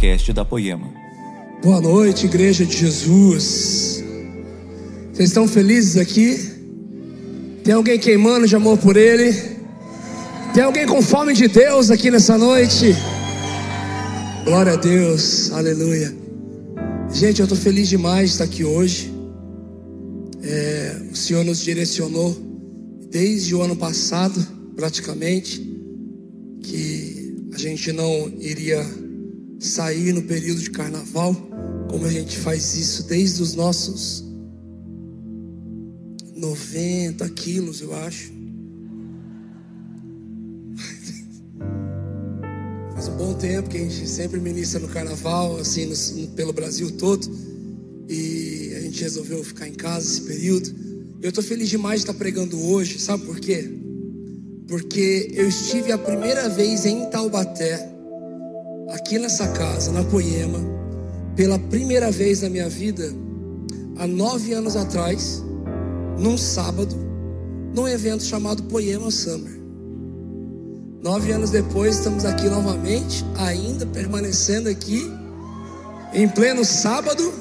podcast da Poema. Boa noite, Igreja de Jesus. Vocês estão felizes aqui? Tem alguém queimando de amor por Ele? Tem alguém com fome de Deus aqui nessa noite? Glória a Deus, aleluia. Gente, eu estou feliz demais de estar aqui hoje. É, o Senhor nos direcionou desde o ano passado, praticamente, que a gente não iria sair no período de carnaval, como a gente faz isso desde os nossos 90 quilos, eu acho. Faz um bom tempo que a gente sempre ministra no carnaval, assim, no, pelo Brasil todo. E a gente resolveu ficar em casa esse período. Eu estou feliz demais de estar pregando hoje, sabe por quê? Porque eu estive a primeira vez em Taubaté, aqui nessa casa, na Poema, pela primeira vez na minha vida, há nove anos atrás num sábado, num evento chamado Poema Summer. Nove anos depois, estamos aqui novamente, ainda permanecendo aqui, em pleno sábado,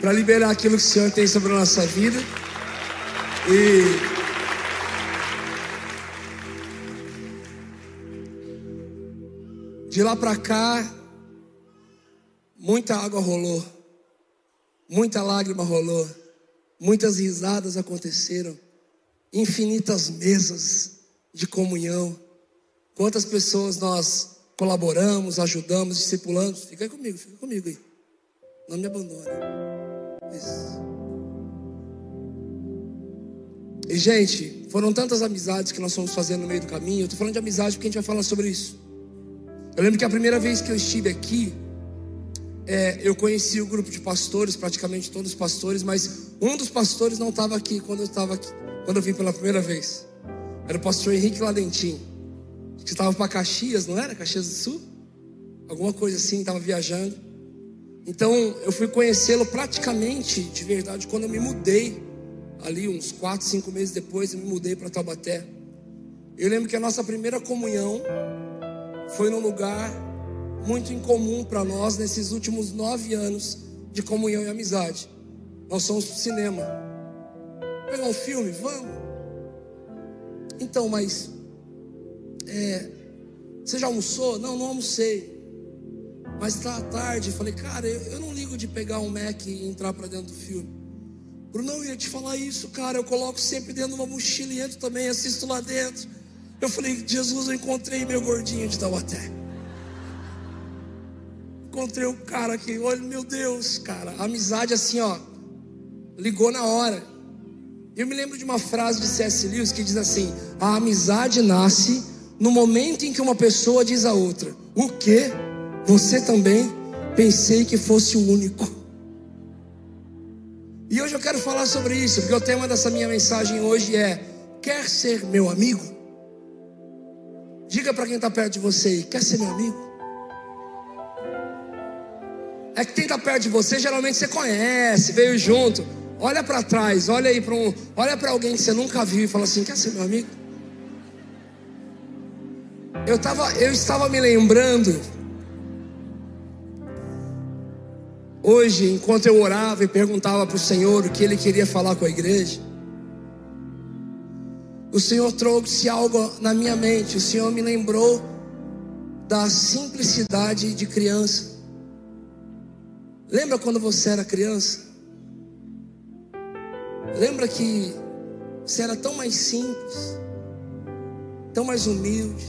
para liberar aquilo que o Senhor tem sobre a nossa vida. E. De lá para cá, muita água rolou, muita lágrima rolou. Muitas risadas aconteceram, infinitas mesas de comunhão. Quantas pessoas nós colaboramos, ajudamos, discipulamos. Fica aí comigo, fica comigo aí. Não me abandone. Isso. E, gente, foram tantas amizades que nós fomos fazendo no meio do caminho. Eu estou falando de amizade porque a gente vai falar sobre isso. Eu lembro que a primeira vez que eu estive aqui, é, eu conheci o grupo de pastores, praticamente todos os pastores, mas um dos pastores não estava aqui quando eu estava aqui, quando eu vim pela primeira vez. Era o pastor Henrique Ladentim, que estava para Caxias, não era? Caxias do Sul? Alguma coisa assim, estava viajando. Então eu fui conhecê-lo praticamente de verdade quando eu me mudei. Ali, uns 4, 5 meses depois, eu me mudei para Taubaté. Eu lembro que a nossa primeira comunhão foi num lugar muito incomum para nós nesses últimos nove anos de comunhão e amizade. Nós somos para o cinema. Pegar um filme? Vamos. Então, mas. É, você já almoçou? Não, não almocei. Mas está tarde. Falei, cara, eu, eu, não ligo de pegar um Mac e entrar para dentro do filme. Bruno, eu ia te falar isso, cara. Eu coloco sempre dentro de uma mochila e entro também, assisto lá dentro. Eu falei, Jesus, eu encontrei meu gordinho de Taubaté encontrei um cara aqui, olha, meu Deus, cara, amizade assim, ó, ligou na hora. Eu me lembro de uma frase de C.S. Lewis que diz assim: a amizade nasce no momento em que uma pessoa diz a outra: O que? Você também? Pensei que fosse o único. E hoje eu quero falar sobre isso, porque o tema dessa minha mensagem hoje é: Quer ser meu amigo? Diga para quem está perto de você: Quer ser meu amigo? É que quem está perto de você, geralmente você conhece, veio junto. Olha para trás, olha aí para um, olha para alguém que você nunca viu e fala assim: quer ser meu amigo? Eu, tava, eu estava me lembrando hoje, enquanto eu orava e perguntava para o Senhor o que Ele queria falar com a igreja, o Senhor trouxe algo na minha mente. O Senhor me lembrou da simplicidade de criança. Lembra quando você era criança? Lembra que você era tão mais simples, tão mais humilde,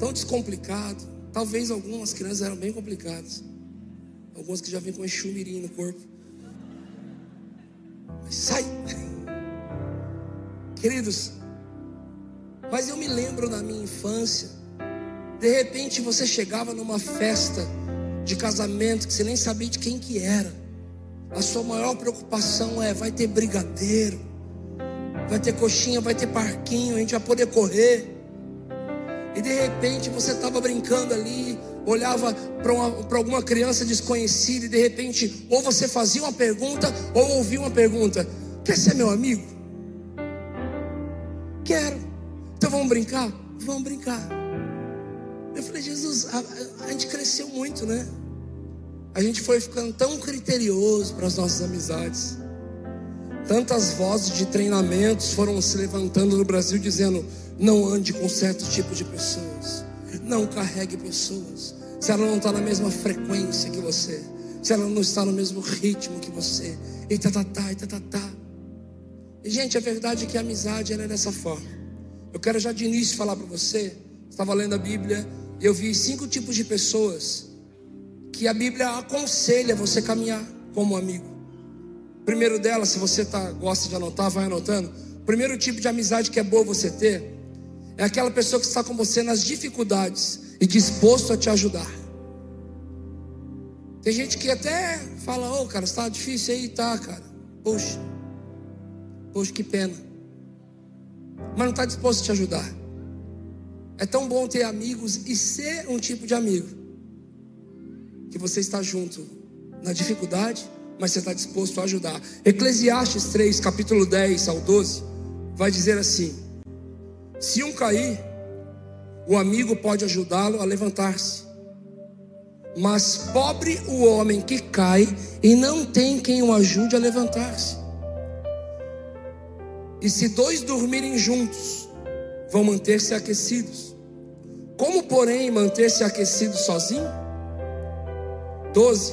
tão descomplicado. Talvez algumas crianças eram bem complicadas. Algumas que já vêm com enxumirim no corpo. Mas sai! Queridos, mas eu me lembro na minha infância, de repente você chegava numa festa de casamento que você nem sabia de quem que era. A sua maior preocupação é: vai ter brigadeiro, vai ter coxinha, vai ter parquinho, a gente vai poder correr. E de repente você estava brincando ali, olhava para alguma criança desconhecida e de repente ou você fazia uma pergunta ou ouvia uma pergunta: Quer ser meu amigo? Brincar? Vamos brincar. Eu falei, Jesus, a, a gente cresceu muito, né? A gente foi ficando tão criterioso para as nossas amizades. Tantas vozes de treinamentos foram se levantando no Brasil dizendo: não ande com certo tipo de pessoas, não carregue pessoas, se ela não está na mesma frequência que você, se ela não está no mesmo ritmo que você, e tá, tá, tá, e tá, tá, tá. E, gente, a verdade é que a amizade ela é dessa forma. Eu quero já de início falar para você, estava lendo a Bíblia e eu vi cinco tipos de pessoas que a Bíblia aconselha você caminhar como amigo. Primeiro dela, se você tá, gosta de anotar, vai anotando. Primeiro tipo de amizade que é boa você ter é aquela pessoa que está com você nas dificuldades e disposto a te ajudar. Tem gente que até fala, ô oh, cara, está difícil aí, tá, cara. Poxa, poxa, que pena. Mas não está disposto a te ajudar. É tão bom ter amigos e ser um tipo de amigo que você está junto na dificuldade, mas você está disposto a ajudar. Eclesiastes 3, capítulo 10 ao 12, vai dizer assim: Se um cair, o amigo pode ajudá-lo a levantar-se. Mas pobre o homem que cai e não tem quem o ajude a levantar-se. E se dois dormirem juntos, vão manter-se aquecidos. Como, porém, manter-se aquecido sozinho? 12.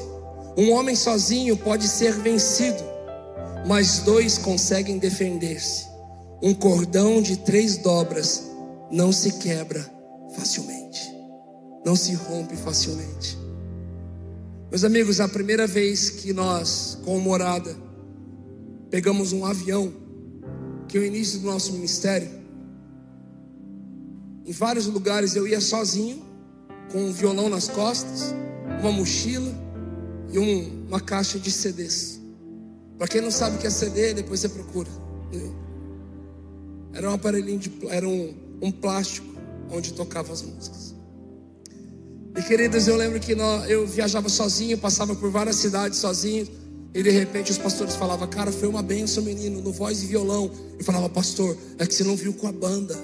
Um homem sozinho pode ser vencido, mas dois conseguem defender-se. Um cordão de três dobras não se quebra facilmente, não se rompe facilmente. Meus amigos, a primeira vez que nós, com morada, pegamos um avião, que o início do nosso ministério, em vários lugares eu ia sozinho, com um violão nas costas, uma mochila e um, uma caixa de CDs. Para quem não sabe o que é CD, depois você procura. Era um aparelhinho de, era um, um plástico onde tocava as músicas. E queridas, eu lembro que nós, eu viajava sozinho, passava por várias cidades sozinho. E de repente os pastores falavam, cara, foi uma benção, menino, no voz e violão. Eu falava, pastor, é que você não viu com a banda.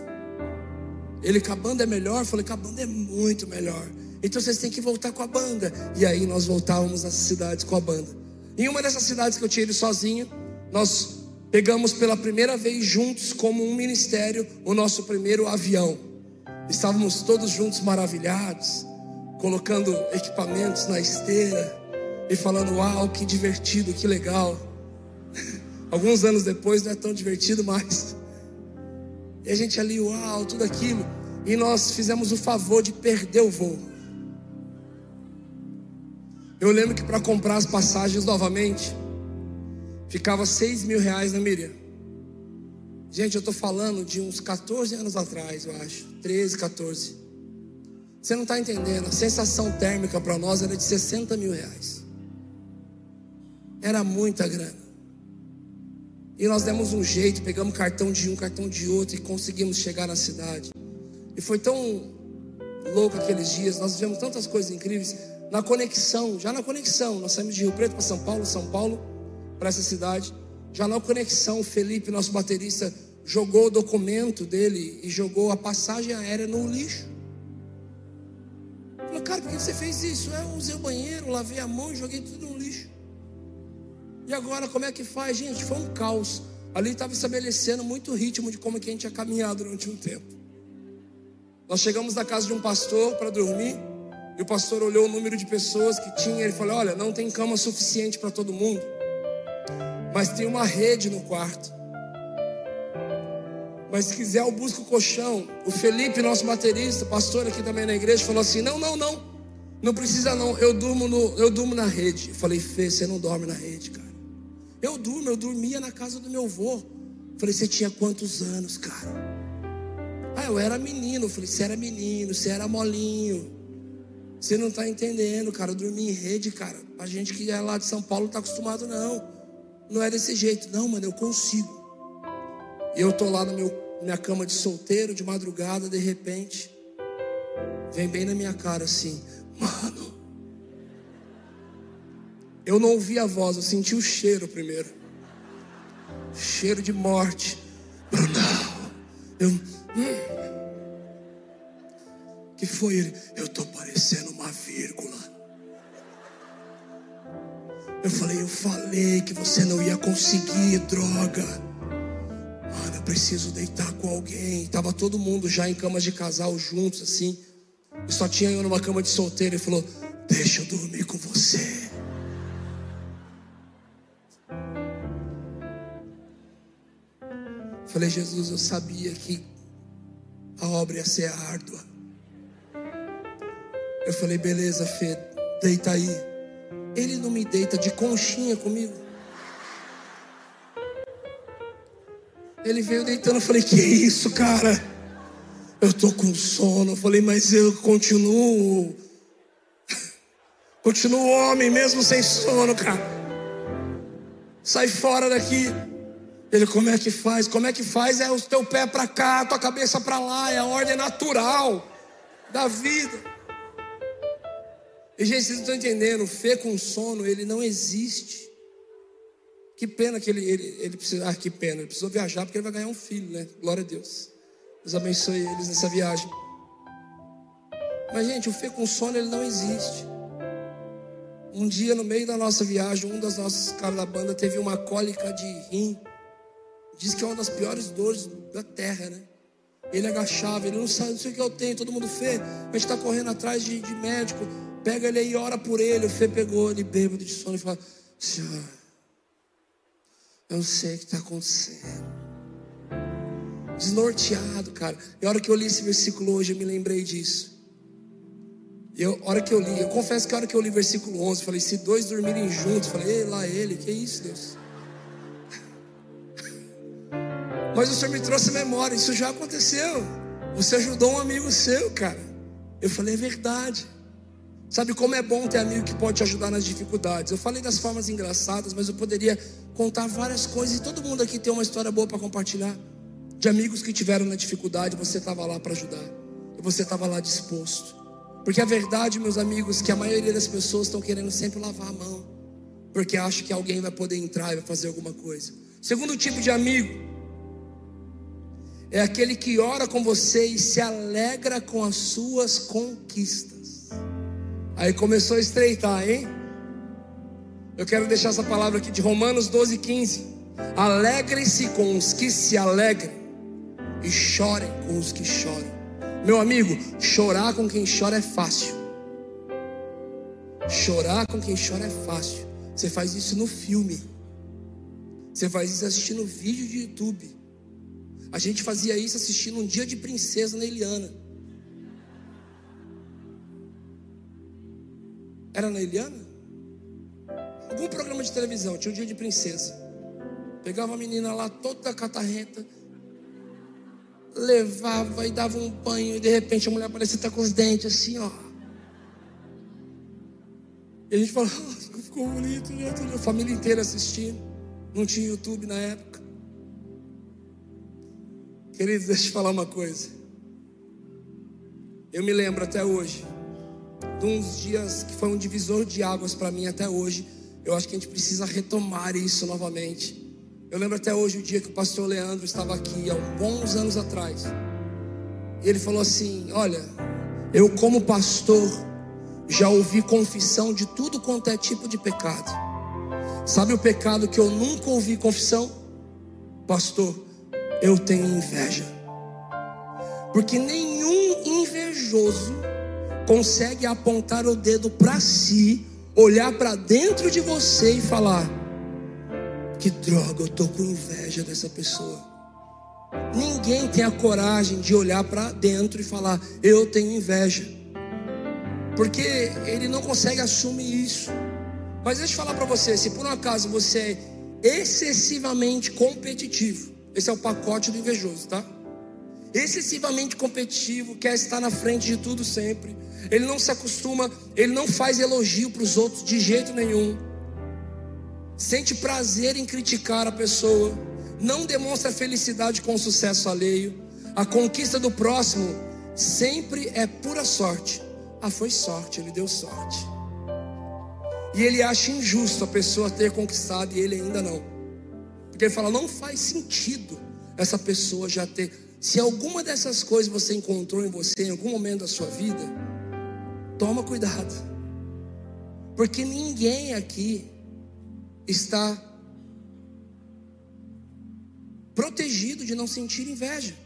Ele com a banda é melhor? Eu falei, com a banda é muito melhor. Então vocês têm que voltar com a banda. E aí nós voltávamos às cidades com a banda. Em uma dessas cidades que eu tinha ido sozinho, nós pegamos pela primeira vez juntos, como um ministério, o nosso primeiro avião. Estávamos todos juntos maravilhados colocando equipamentos na esteira e falando: Uau, que divertido, que legal. Alguns anos depois não é tão divertido mais. E a gente ali, uau, tudo aquilo. E nós fizemos o favor de perder o voo. Eu lembro que para comprar as passagens novamente, ficava 6 mil reais na Miriam. Gente, eu estou falando de uns 14 anos atrás, eu acho. 13, 14. Você não está entendendo. A sensação térmica para nós era de 60 mil reais. Era muita grana. E nós demos um jeito, pegamos cartão de um, cartão de outro e conseguimos chegar na cidade. E foi tão louco aqueles dias, nós vivemos tantas coisas incríveis. Na conexão, já na conexão, nós saímos de Rio Preto para São Paulo, São Paulo para essa cidade. Já na conexão, o Felipe, nosso baterista, jogou o documento dele e jogou a passagem aérea no lixo. Falei, cara, por que você fez isso? Eu usei o banheiro, lavei a mão joguei tudo no. E agora como é que faz, gente? Foi um caos. Ali estava estabelecendo muito ritmo de como que a gente ia caminhar durante um tempo. Nós chegamos na casa de um pastor para dormir. E o pastor olhou o número de pessoas que tinha. Ele falou: Olha, não tem cama suficiente para todo mundo. Mas tem uma rede no quarto. Mas se quiser, eu busco o colchão. O Felipe, nosso baterista, pastor aqui também na igreja, falou assim: não, não, não. Não precisa não. Eu durmo, no, eu durmo na rede. Eu falei, Fê, você não dorme na rede, cara. Eu durmo, eu dormia na casa do meu avô. Falei, você tinha quantos anos, cara? Ah, eu era menino. Falei, você era menino, você era molinho. Você não está entendendo, cara. Eu dormi em rede, cara. A gente que é lá de São Paulo está acostumado, não. Não é desse jeito. Não, mano, eu consigo. E eu tô lá meu minha cama de solteiro, de madrugada, de repente, vem bem na minha cara assim, mano. Eu não ouvi a voz, eu senti o cheiro primeiro. Cheiro de morte. Brunão. Eu. Hum. que foi ele? Eu tô parecendo uma vírgula. Eu falei, eu falei que você não ia conseguir, droga. Mano, eu preciso deitar com alguém. Tava todo mundo já em camas de casal juntos, assim. Só tinha eu numa cama de solteiro. Ele falou: Deixa eu dormir com você. Falei, Jesus, eu sabia que a obra ia ser árdua. Eu falei, beleza, Fê, deita aí. Ele não me deita de conchinha comigo. Ele veio deitando, eu falei, que isso, cara? Eu tô com sono. Eu falei, mas eu continuo. Continuo homem mesmo sem sono, cara. Sai fora daqui. Ele, como é que faz? Como é que faz? É o teu pé para cá, tua cabeça para lá, é a ordem natural da vida. E gente, vocês não estão entendendo, fé com sono, ele não existe. Que pena que ele, ele, ele precisa, ah, que pena, ele precisou viajar porque ele vai ganhar um filho, né? Glória a Deus. Deus abençoe eles nessa viagem. Mas, gente, o fé com sono, ele não existe. Um dia, no meio da nossa viagem, um dos nossos caras da banda teve uma cólica de rim. Diz que é uma das piores dores da terra, né? Ele agachava, ele não sabe, não sei o que eu tenho, todo mundo. A gente está correndo atrás de, de, médico. Pega ele aí e ora por ele. O Fê pegou ele bêbado de sono e falou: Senhor, eu sei o que está acontecendo. Desnorteado, cara. E a hora que eu li esse versículo hoje, eu me lembrei disso. Eu, a hora que eu li, eu confesso que a hora que eu li versículo 11, falei: se dois dormirem juntos, falei: ei, lá ele, que isso, Deus. Mas o Senhor me trouxe memória, isso já aconteceu. Você ajudou um amigo seu, cara. Eu falei, é verdade. Sabe como é bom ter amigo que pode te ajudar nas dificuldades? Eu falei das formas engraçadas, mas eu poderia contar várias coisas. E todo mundo aqui tem uma história boa para compartilhar. De amigos que tiveram na dificuldade, você estava lá para ajudar. E você estava lá disposto. Porque a verdade, meus amigos, que a maioria das pessoas estão querendo sempre lavar a mão. Porque acha que alguém vai poder entrar e vai fazer alguma coisa. Segundo tipo de amigo é aquele que ora com você e se alegra com as suas conquistas. Aí começou a estreitar, hein? Eu quero deixar essa palavra aqui de Romanos 12, 15. Alegrem-se com os que se alegram e chorem com os que choram. Meu amigo, chorar com quem chora é fácil. Chorar com quem chora é fácil. Você faz isso no filme. Você faz isso assistindo vídeo de YouTube. A gente fazia isso assistindo um dia de princesa na Eliana. Era na Eliana? Algum programa de televisão, tinha um dia de princesa. Pegava a menina lá toda catarrenta, levava e dava um banho, e de repente a mulher parecia estar com os dentes assim, ó. E a gente falou, ficou bonito, né? A família inteira assistindo. Não tinha YouTube na época. Queridos, deixa eu te falar uma coisa. Eu me lembro até hoje de uns dias que foi um divisor de águas para mim até hoje. Eu acho que a gente precisa retomar isso novamente. Eu lembro até hoje o dia que o pastor Leandro estava aqui, há bons anos atrás. E ele falou assim: Olha, eu, como pastor, já ouvi confissão de tudo quanto é tipo de pecado. Sabe o pecado que eu nunca ouvi confissão? Pastor, eu tenho inveja. Porque nenhum invejoso consegue apontar o dedo para si, olhar para dentro de você e falar: Que droga, eu tô com inveja dessa pessoa. Ninguém tem a coragem de olhar para dentro e falar: Eu tenho inveja. Porque ele não consegue assumir isso. Mas deixa eu falar para você: se por um acaso você é excessivamente competitivo, esse é o pacote do invejoso, tá? Excessivamente competitivo, quer estar na frente de tudo sempre. Ele não se acostuma, ele não faz elogio para os outros de jeito nenhum. Sente prazer em criticar a pessoa. Não demonstra felicidade com o sucesso alheio. A conquista do próximo sempre é pura sorte. Ah, foi sorte, ele deu sorte. E ele acha injusto a pessoa ter conquistado e ele ainda não. Porque ele fala, não faz sentido essa pessoa já ter. Se alguma dessas coisas você encontrou em você em algum momento da sua vida, toma cuidado. Porque ninguém aqui está protegido de não sentir inveja.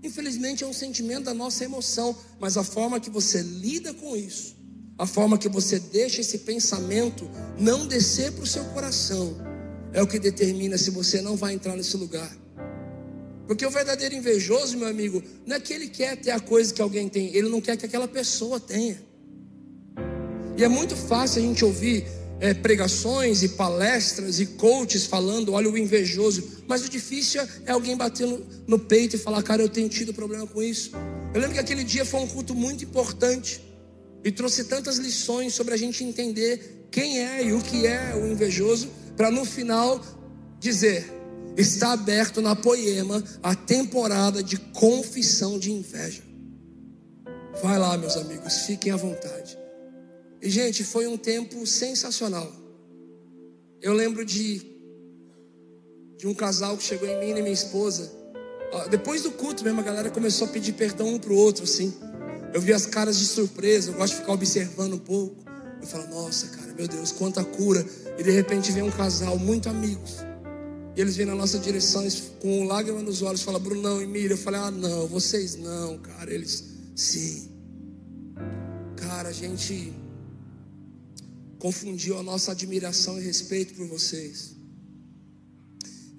Infelizmente é um sentimento da nossa emoção, mas a forma que você lida com isso, a forma que você deixa esse pensamento não descer para o seu coração, é o que determina se você não vai entrar nesse lugar. Porque o verdadeiro invejoso, meu amigo, não é que ele quer ter a coisa que alguém tem, ele não quer que aquela pessoa tenha. E é muito fácil a gente ouvir é, pregações e palestras e coaches falando, olha o invejoso. Mas o difícil é alguém bater no, no, peito e falar, cara, eu tenho tido problema com isso. Eu lembro que aquele dia foi um culto muito importante e trouxe tantas lições sobre a gente entender quem é e o que é o invejoso, para no final dizer: está aberto na Poema a temporada de confissão de inveja. Vai lá, meus amigos, fiquem à vontade. E, gente, foi um tempo sensacional. Eu lembro de, de um casal que chegou em mim e minha esposa. Depois do culto mesmo, a galera começou a pedir perdão um para o outro, assim. Eu vi as caras de surpresa, eu gosto de ficar observando um pouco. Eu falo, nossa, cara, meu Deus, quanta cura. E de repente vem um casal, muito amigos. E eles vêm na nossa direção com lágrima nos olhos, fala, Brunão e Miriam. Eu falei, ah, não, vocês não, cara. Eles, sim. Cara, a gente confundiu a nossa admiração e respeito por vocês.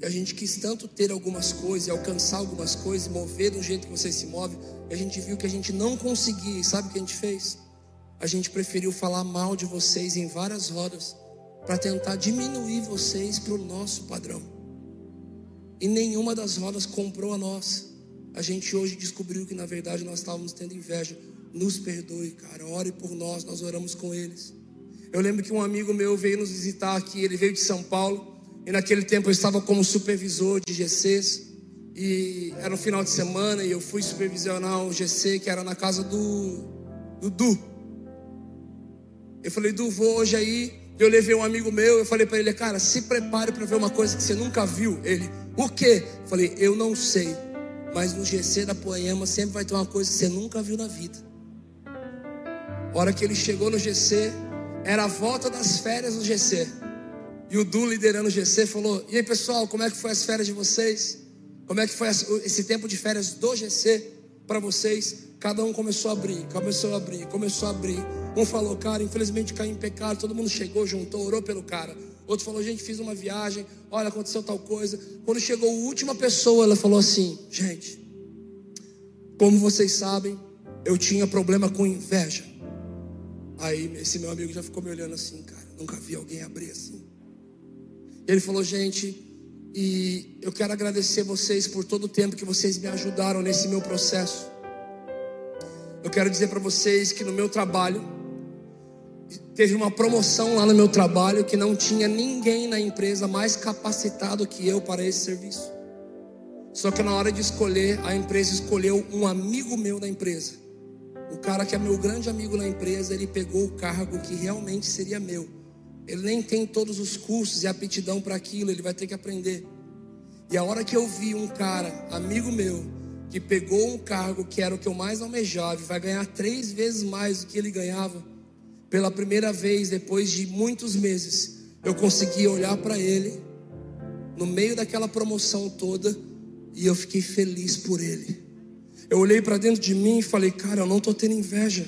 E a gente quis tanto ter algumas coisas, alcançar algumas coisas, mover do jeito que vocês se movem, e a gente viu que a gente não conseguia. E sabe o que a gente fez? A gente preferiu falar mal de vocês em várias rodas, para tentar diminuir vocês para o nosso padrão. E nenhuma das rodas comprou a nossa. A gente hoje descobriu que na verdade nós estávamos tendo inveja. Nos perdoe, cara. Ore por nós, nós oramos com eles. Eu lembro que um amigo meu veio nos visitar aqui, ele veio de São Paulo, e naquele tempo eu estava como supervisor de GCs, e era no final de semana, e eu fui supervisionar um GC que era na casa do, do Du. Eu falei, Du, vou hoje aí. Eu levei um amigo meu, eu falei para ele, cara, se prepare para ver uma coisa que você nunca viu. Ele, o quê? Eu falei, eu não sei, mas no GC da Poema sempre vai ter uma coisa que você nunca viu na vida. A hora que ele chegou no GC, era a volta das férias do GC. E o Du liderando o GC falou: E aí pessoal, como é que foi as férias de vocês? Como é que foi esse tempo de férias do GC para vocês? Cada um começou a abrir, começou a abrir, começou a abrir. Um falou, cara, infelizmente caí em pecado. Todo mundo chegou, juntou, orou pelo cara. Outro falou, gente, fiz uma viagem. Olha, aconteceu tal coisa. Quando chegou a última pessoa, ela falou assim: Gente, como vocês sabem, eu tinha problema com inveja. Aí esse meu amigo já ficou me olhando assim, cara, nunca vi alguém abrir assim. Ele falou, gente, e eu quero agradecer vocês por todo o tempo que vocês me ajudaram nesse meu processo. Eu quero dizer para vocês que no meu trabalho, teve uma promoção lá no meu trabalho que não tinha ninguém na empresa mais capacitado que eu para esse serviço. Só que na hora de escolher, a empresa escolheu um amigo meu da empresa. O cara que é meu grande amigo na empresa, ele pegou o cargo que realmente seria meu. Ele nem tem todos os cursos e aptidão para aquilo, ele vai ter que aprender. E a hora que eu vi um cara, amigo meu, que pegou um cargo que era o que eu mais almejava e vai ganhar três vezes mais do que ele ganhava, pela primeira vez, depois de muitos meses, eu consegui olhar para ele, no meio daquela promoção toda, e eu fiquei feliz por ele. Eu olhei para dentro de mim e falei, cara, eu não estou tendo inveja.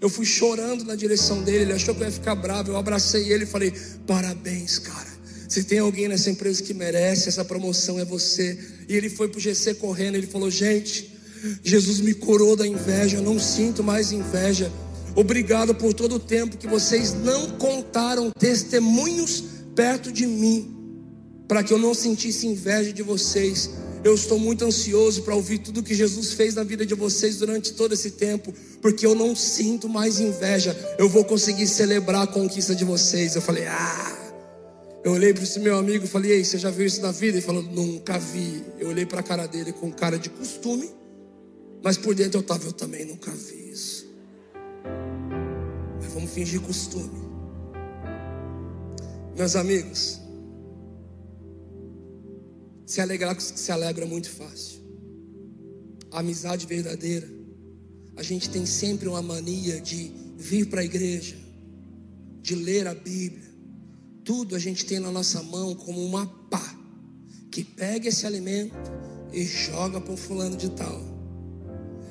Eu fui chorando na direção dele, ele achou que eu ia ficar bravo. Eu abracei ele e falei, parabéns, cara. Se tem alguém nessa empresa que merece, essa promoção é você. E ele foi para o GC correndo, ele falou, gente, Jesus me curou da inveja, eu não sinto mais inveja. Obrigado por todo o tempo que vocês não contaram testemunhos perto de mim, para que eu não sentisse inveja de vocês. Eu estou muito ansioso para ouvir tudo que Jesus fez na vida de vocês durante todo esse tempo, porque eu não sinto mais inveja. Eu vou conseguir celebrar a conquista de vocês. Eu falei, ah. Eu olhei para esse meu amigo e falei, ei, você já viu isso na vida? Ele falou, nunca vi. Eu olhei para a cara dele com cara de costume, mas por dentro eu estava, eu também nunca vi isso. Fingir costume. Meus amigos, se alegrar se alegra muito fácil. a amizade verdadeira, a gente tem sempre uma mania de vir para a igreja, de ler a Bíblia. Tudo a gente tem na nossa mão como uma pá que pega esse alimento e joga para o fulano de tal.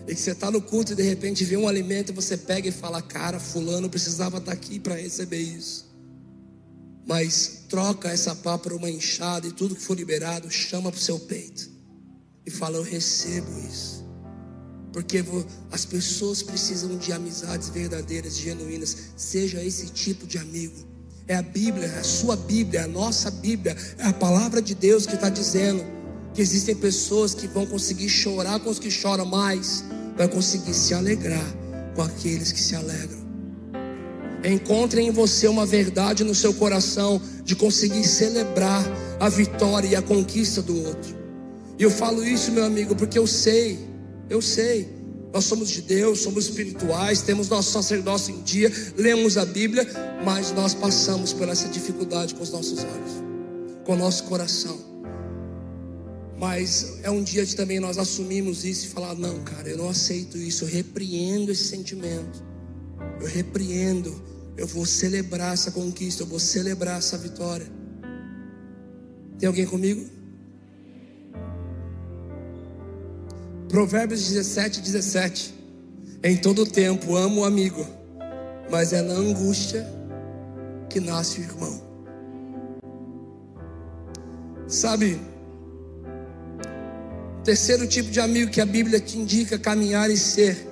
E que você está no culto e de repente vê um alimento e você pega e fala: Cara, fulano precisava estar tá aqui para receber isso. Mas troca essa pá por uma enxada e tudo que for liberado, chama para o seu peito e fala: Eu recebo isso. Porque as pessoas precisam de amizades verdadeiras, genuínas. Seja esse tipo de amigo. É a Bíblia, é a sua Bíblia, é a nossa Bíblia, é a palavra de Deus que está dizendo que existem pessoas que vão conseguir chorar com os que choram mais, vai conseguir se alegrar com aqueles que se alegram. Encontre em você uma verdade no seu coração de conseguir celebrar a vitória e a conquista do outro. E eu falo isso, meu amigo, porque eu sei, eu sei. Nós somos de Deus, somos espirituais, temos nosso sacerdócio em dia, lemos a Bíblia, mas nós passamos por essa dificuldade com os nossos olhos, com o nosso coração. Mas é um dia de também nós assumimos isso e falar: não, cara, eu não aceito isso, eu repreendo esse sentimento, eu repreendo, eu vou celebrar essa conquista, eu vou celebrar essa vitória. Tem alguém comigo? Provérbios 17, 17. Em todo tempo amo o amigo, mas é na angústia que nasce o irmão. Sabe, Terceiro tipo de amigo que a Bíblia te indica caminhar e ser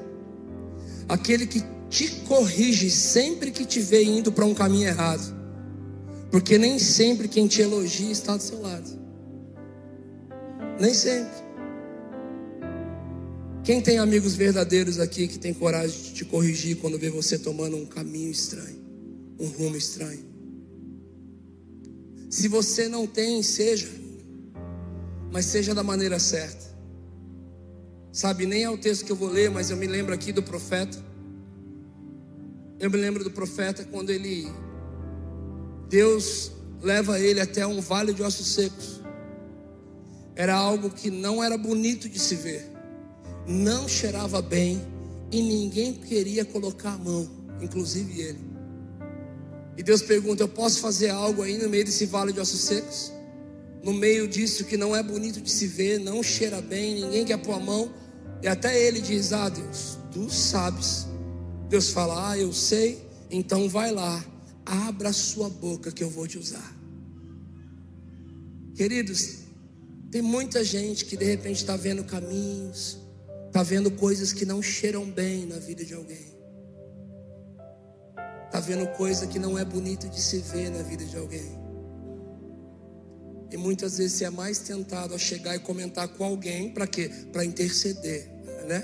aquele que te corrige sempre que te vê indo para um caminho errado. Porque nem sempre quem te elogia está do seu lado. Nem sempre. Quem tem amigos verdadeiros aqui que tem coragem de te corrigir quando vê você tomando um caminho estranho, um rumo estranho? Se você não tem, seja mas seja da maneira certa. Sabe, nem é o texto que eu vou ler, mas eu me lembro aqui do profeta. Eu me lembro do profeta quando ele Deus leva ele até um vale de ossos secos. Era algo que não era bonito de se ver, não cheirava bem e ninguém queria colocar a mão, inclusive ele. E Deus pergunta: Eu posso fazer algo aí no meio desse vale de ossos secos? No meio disso que não é bonito de se ver, não cheira bem, ninguém quer pôr a mão. E até ele diz: Ah, Deus, tu sabes. Deus fala: Ah, eu sei, então vai lá, abra a sua boca que eu vou te usar. Queridos, tem muita gente que de repente está vendo caminhos, está vendo coisas que não cheiram bem na vida de alguém, está vendo coisa que não é bonito de se ver na vida de alguém. E muitas vezes você é mais tentado a chegar e comentar com alguém para quê? Para interceder, né?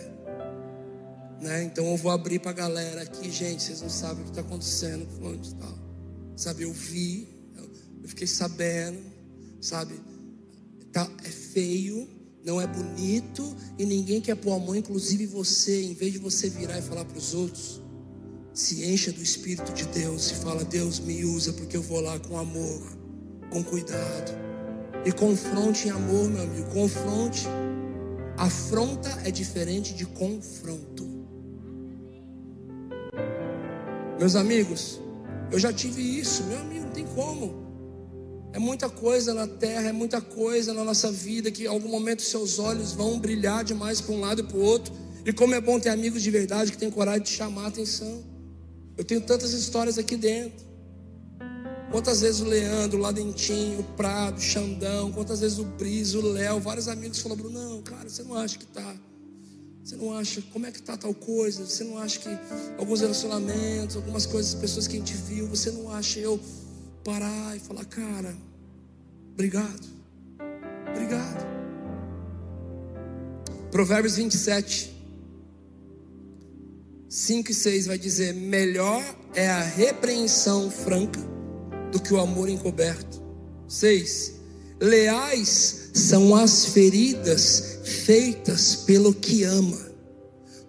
né? Então eu vou abrir para a galera aqui, gente, vocês não sabem o que está acontecendo, onde tal. Sabe, eu vi, eu fiquei sabendo, sabe? Tá, é feio, não é bonito e ninguém quer pôr a mão, inclusive você, em vez de você virar e falar para os outros, se encha do Espírito de Deus e fala: Deus me usa porque eu vou lá com amor, com cuidado. E confronte em amor, meu amigo. Confronte. Afronta é diferente de confronto. Meus amigos, eu já tive isso, meu amigo, não tem como. É muita coisa na terra, é muita coisa na nossa vida que em algum momento seus olhos vão brilhar demais para um lado e para o outro. E como é bom ter amigos de verdade que têm coragem de chamar a atenção. Eu tenho tantas histórias aqui dentro. Quantas vezes o Leandro, o Ladentinho, o Prado, o Xandão, quantas vezes o Briso, o Léo, vários amigos falaram, Bruno, não, cara, você não acha que tá. Você não acha, como é que tá tal coisa? Você não acha que alguns relacionamentos, algumas coisas, pessoas que a gente viu, você não acha eu parar e falar, cara, obrigado. Obrigado. Provérbios 27, 5 e 6 vai dizer: Melhor é a repreensão franca do que o amor encoberto. 6. Leais são as feridas feitas pelo que ama,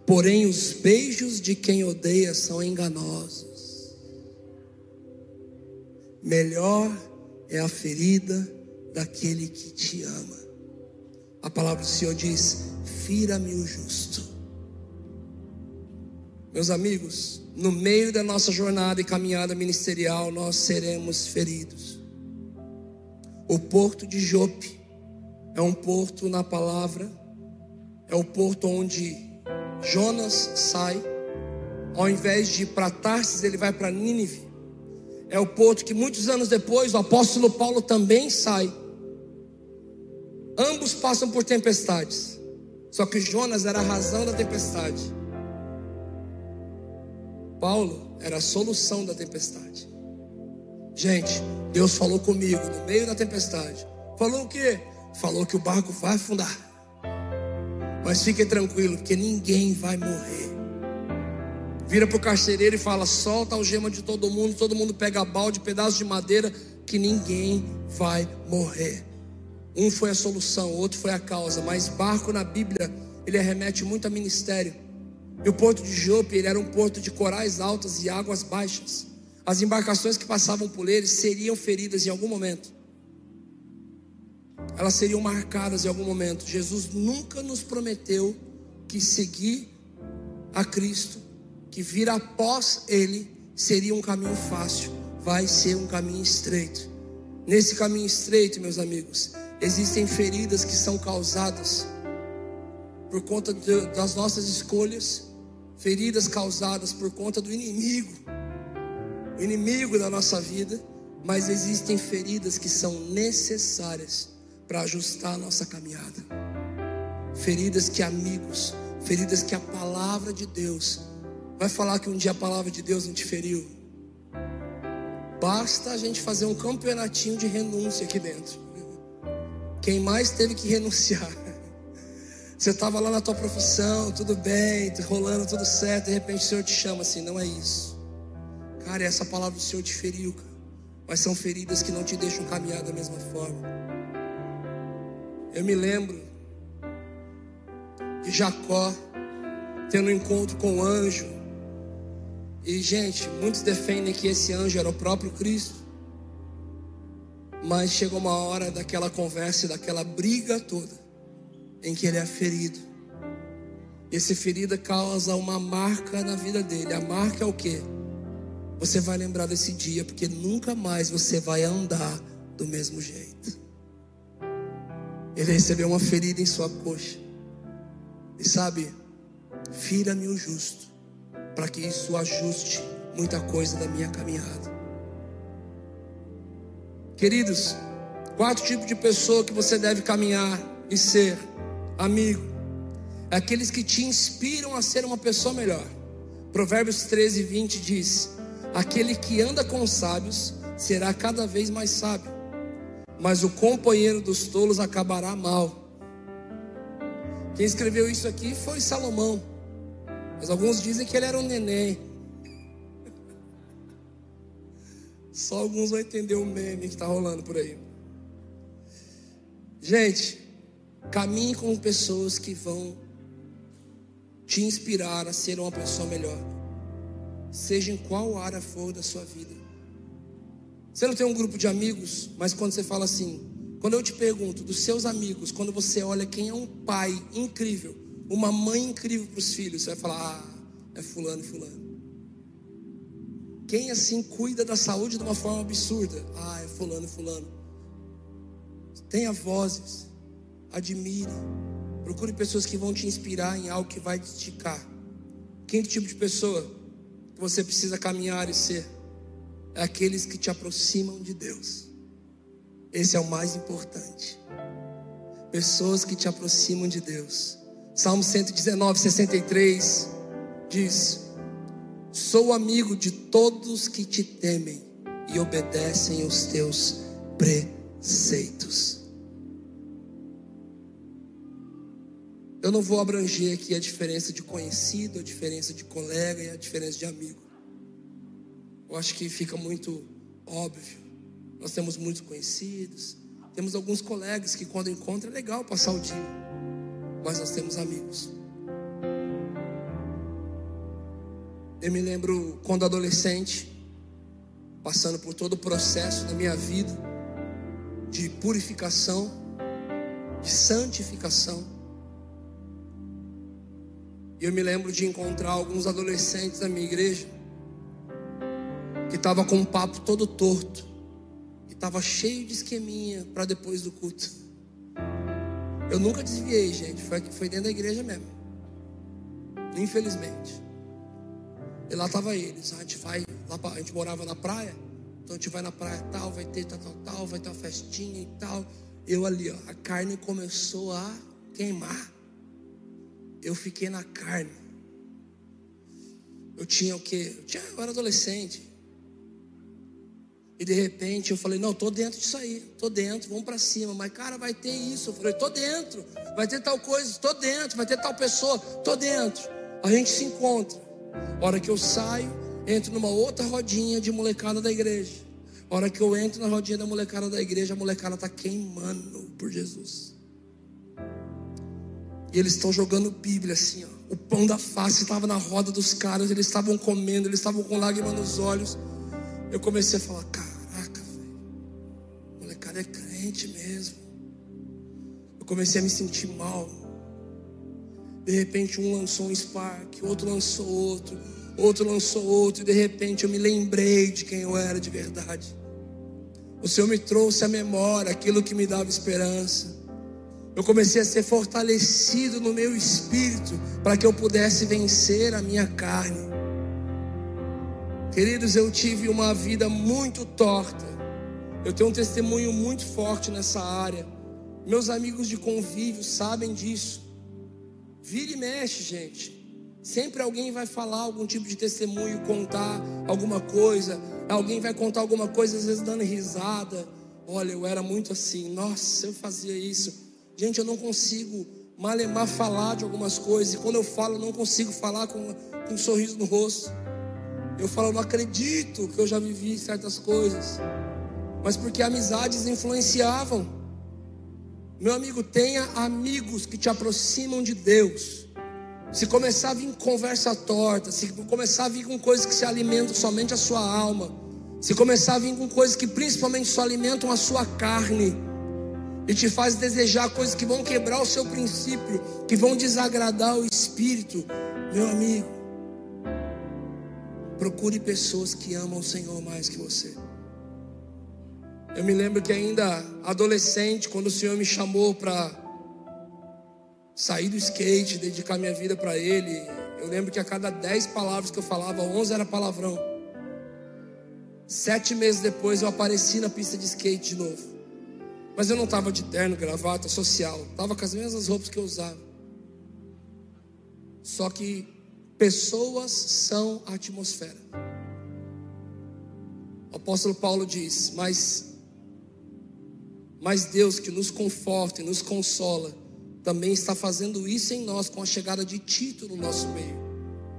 porém os beijos de quem odeia são enganosos. Melhor é a ferida daquele que te ama. a palavra do Senhor diz: fira-me o justo. Meus amigos, no meio da nossa jornada e caminhada ministerial, nós seremos feridos. O porto de Jope é um porto na palavra, é o porto onde Jonas sai, ao invés de ir para Tarsis, ele vai para Nínive. É o porto que muitos anos depois o apóstolo Paulo também sai. Ambos passam por tempestades. Só que Jonas era a razão da tempestade. Paulo era a solução da tempestade. Gente, Deus falou comigo no meio da tempestade. Falou o quê? Falou que o barco vai afundar. Mas fique tranquilo, porque ninguém vai morrer. Vira para o carcereiro e fala: solta a algema de todo mundo, todo mundo pega balde, pedaço de madeira, que ninguém vai morrer. Um foi a solução, outro foi a causa, mas barco na Bíblia, ele remete muito a ministério. E o porto de Jope, ele era um porto de corais altos e águas baixas. As embarcações que passavam por ele seriam feridas em algum momento. Elas seriam marcadas em algum momento. Jesus nunca nos prometeu que seguir a Cristo, que vir após Ele, seria um caminho fácil. Vai ser um caminho estreito. Nesse caminho estreito, meus amigos, existem feridas que são causadas por conta de, das nossas escolhas, feridas causadas por conta do inimigo, o inimigo da nossa vida, mas existem feridas que são necessárias para ajustar a nossa caminhada. Feridas que amigos, feridas que a palavra de Deus vai falar que um dia a palavra de Deus não te feriu. Basta a gente fazer um campeonatinho de renúncia aqui dentro. Quem mais teve que renunciar? Você estava lá na tua profissão, tudo bem, rolando tudo certo, de repente o Senhor te chama assim, não é isso. Cara, essa palavra do Senhor te feriu, cara. Mas são feridas que não te deixam caminhar da mesma forma. Eu me lembro de Jacó tendo um encontro com o anjo. E, gente, muitos defendem que esse anjo era o próprio Cristo. Mas chegou uma hora daquela conversa, daquela briga toda, em que ele é ferido. Esse ferida causa uma marca na vida dele. A marca é o que? Você vai lembrar desse dia, porque nunca mais você vai andar do mesmo jeito. Ele recebeu uma ferida em sua coxa. E sabe, fira-me o justo, para que isso ajuste muita coisa da minha caminhada. Queridos, quatro tipos de pessoa que você deve caminhar e ser amigo. Aqueles que te inspiram a ser uma pessoa melhor. Provérbios 13, 20 diz: Aquele que anda com os sábios será cada vez mais sábio mas o companheiro dos tolos acabará mal. Quem escreveu isso aqui foi Salomão, mas alguns dizem que ele era um neném. Só alguns vão entender o meme que está rolando por aí. Gente, caminhe com pessoas que vão te inspirar a ser uma pessoa melhor, seja em qual área for da sua vida. Você não tem um grupo de amigos, mas quando você fala assim, quando eu te pergunto dos seus amigos, quando você olha quem é um pai incrível, uma mãe incrível para os filhos, você vai falar: ah, é fulano fulano. Quem assim cuida da saúde de uma forma absurda? Ah, é fulano fulano. Tenha vozes, admire, procure pessoas que vão te inspirar em algo que vai te esticar. Quem tipo de pessoa que você precisa caminhar e ser? é aqueles que te aproximam de Deus. Esse é o mais importante. Pessoas que te aproximam de Deus. Salmo 119, 63 diz: Sou amigo de todos que te temem e obedecem os teus preceitos. Eu não vou abranger aqui a diferença de conhecido, a diferença de colega e a diferença de amigo. Eu acho que fica muito óbvio. Nós temos muitos conhecidos, temos alguns colegas que quando encontram é legal passar o dia, mas nós temos amigos. Eu me lembro quando adolescente, passando por todo o processo da minha vida de purificação, de santificação. E eu me lembro de encontrar alguns adolescentes da minha igreja que estavam com um papo todo torto e estava cheio de esqueminha para depois do culto. Eu nunca desviei, gente, foi, foi dentro da igreja mesmo. Infelizmente. E lá estava eles. A gente vai, lá a gente morava na praia. Então a gente vai na praia tal, vai ter tal, tal, tal, vai ter uma festinha e tal. Eu ali, ó, a carne começou a queimar. Eu fiquei na carne. Eu tinha o quê? Eu, tinha, eu era adolescente. E de repente eu falei, não, tô dentro disso aí, tô dentro, vamos para cima. Mas cara, vai ter isso. Eu falei, tô dentro. Vai ter tal coisa, tô dentro. Vai ter tal pessoa, tô dentro. A gente se encontra. A hora que eu saio, entro numa outra rodinha de molecada da igreja. A hora que eu entro na rodinha da molecada da igreja, a molecada está queimando por Jesus. E eles estão jogando Bíblia assim, ó. O pão da face estava na roda dos caras, eles estavam comendo, eles estavam com lágrimas nos olhos. Eu comecei a falar: caraca, velho, molecada é crente mesmo. Eu comecei a me sentir mal. De repente um lançou um spark, outro lançou outro, outro lançou outro, e de repente eu me lembrei de quem eu era de verdade. O Senhor me trouxe à memória aquilo que me dava esperança. Eu comecei a ser fortalecido no meu espírito para que eu pudesse vencer a minha carne. Queridos, eu tive uma vida muito torta. Eu tenho um testemunho muito forte nessa área. Meus amigos de convívio sabem disso. Vira e mexe, gente. Sempre alguém vai falar algum tipo de testemunho, contar alguma coisa. Alguém vai contar alguma coisa, às vezes dando risada. Olha, eu era muito assim. Nossa, eu fazia isso. Gente, eu não consigo malemar falar de algumas coisas. E quando eu falo, eu não consigo falar com, com um sorriso no rosto. Eu falo, eu não acredito que eu já vivi certas coisas. Mas porque amizades influenciavam. Meu amigo, tenha amigos que te aproximam de Deus. Se começar a vir conversa torta, se começar a vir com coisas que se alimentam somente a sua alma, se começar a vir com coisas que principalmente só alimentam a sua carne, e te faz desejar coisas que vão quebrar o seu princípio, que vão desagradar o espírito, meu amigo, procure pessoas que amam o Senhor mais que você. Eu me lembro que ainda adolescente, quando o Senhor me chamou para sair do skate, dedicar minha vida para Ele, eu lembro que a cada dez palavras que eu falava, onze era palavrão. Sete meses depois eu apareci na pista de skate de novo. Mas eu não estava de terno, gravata, social. Estava com as mesmas roupas que eu usava. Só que pessoas são a atmosfera. O apóstolo Paulo diz: Mas mas Deus que nos conforta e nos consola, também está fazendo isso em nós com a chegada de Tito no nosso meio.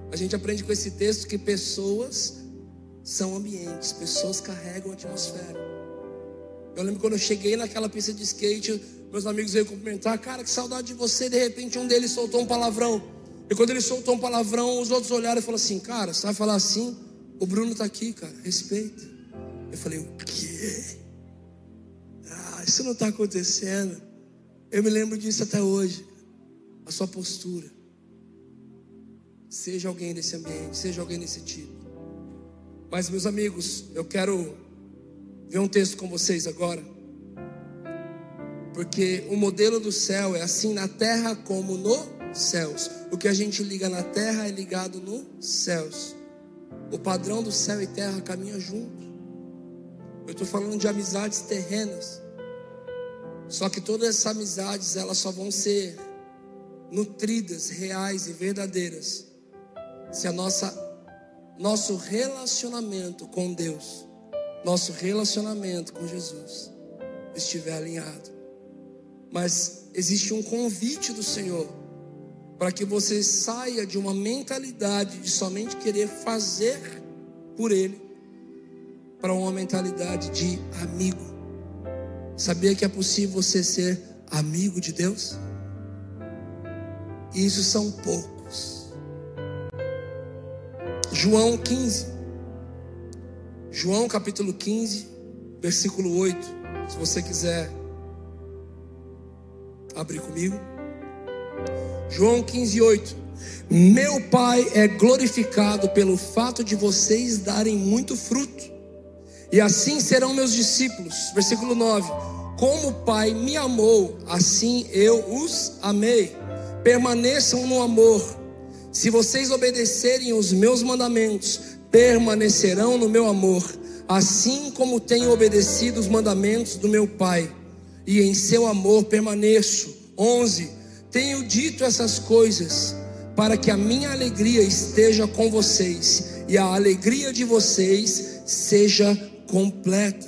A gente aprende com esse texto que pessoas são ambientes, pessoas carregam a atmosfera. Eu lembro quando eu cheguei naquela pista de skate, meus amigos veio cumprimentar, cara, que saudade de você. De repente, um deles soltou um palavrão. E quando ele soltou um palavrão, os outros olharam e falaram assim: Cara, você vai falar assim? O Bruno está aqui, cara, respeita. Eu falei: O quê? isso não está acontecendo. Eu me lembro disso até hoje. A sua postura. Seja alguém desse ambiente, seja alguém desse tipo. Mas, meus amigos, eu quero ver um texto com vocês agora. Porque o modelo do céu é assim na terra como nos céus. O que a gente liga na terra é ligado nos céus. O padrão do céu e terra caminha junto. Eu estou falando de amizades terrenas. Só que todas essas amizades, elas só vão ser nutridas, reais e verdadeiras, se a nossa nosso relacionamento com Deus, nosso relacionamento com Jesus estiver alinhado. Mas existe um convite do Senhor para que você saia de uma mentalidade de somente querer fazer por Ele para uma mentalidade de amigo. Sabia que é possível você ser amigo de Deus? Isso são poucos. João 15. João capítulo 15, versículo 8. Se você quiser abrir comigo? João 15, 8. Meu Pai é glorificado pelo fato de vocês darem muito fruto, e assim serão meus discípulos. Versículo 9: Como o Pai me amou, assim eu os amei. Permaneçam no amor. Se vocês obedecerem os meus mandamentos, permanecerão no meu amor, assim como tenho obedecido os mandamentos do meu Pai, e em seu amor permaneço. 11. Tenho dito essas coisas para que a minha alegria esteja com vocês e a alegria de vocês seja completa.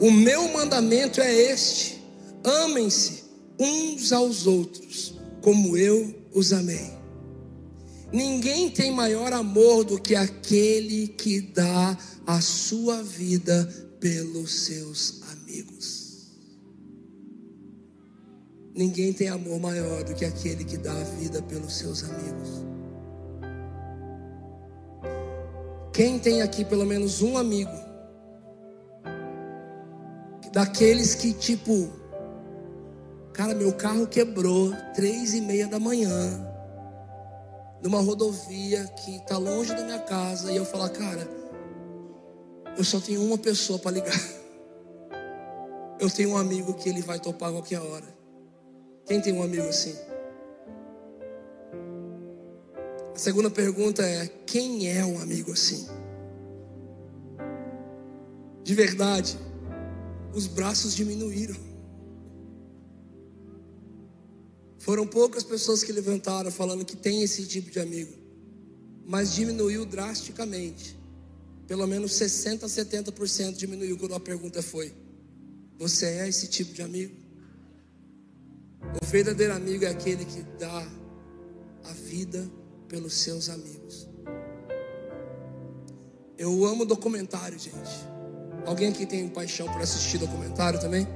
O meu mandamento é este: amem-se uns aos outros, como eu os amei. Ninguém tem maior amor do que aquele que dá a sua vida pelos seus amigos. Ninguém tem amor maior do que aquele que dá a vida pelos seus amigos. Quem tem aqui pelo menos um amigo? Daqueles que tipo, cara, meu carro quebrou três e meia da manhã, numa rodovia que está longe da minha casa, e eu falar, cara, eu só tenho uma pessoa para ligar. Eu tenho um amigo que ele vai topar qualquer hora. Quem tem um amigo assim? A segunda pergunta é: quem é um amigo assim? De verdade, os braços diminuíram. Foram poucas pessoas que levantaram falando que tem esse tipo de amigo, mas diminuiu drasticamente. Pelo menos 60 a 70% diminuiu quando a pergunta foi: Você é esse tipo de amigo? O verdadeiro amigo é aquele que dá a vida pelos seus amigos. Eu amo documentário, gente. Alguém aqui tem paixão por assistir documentário também?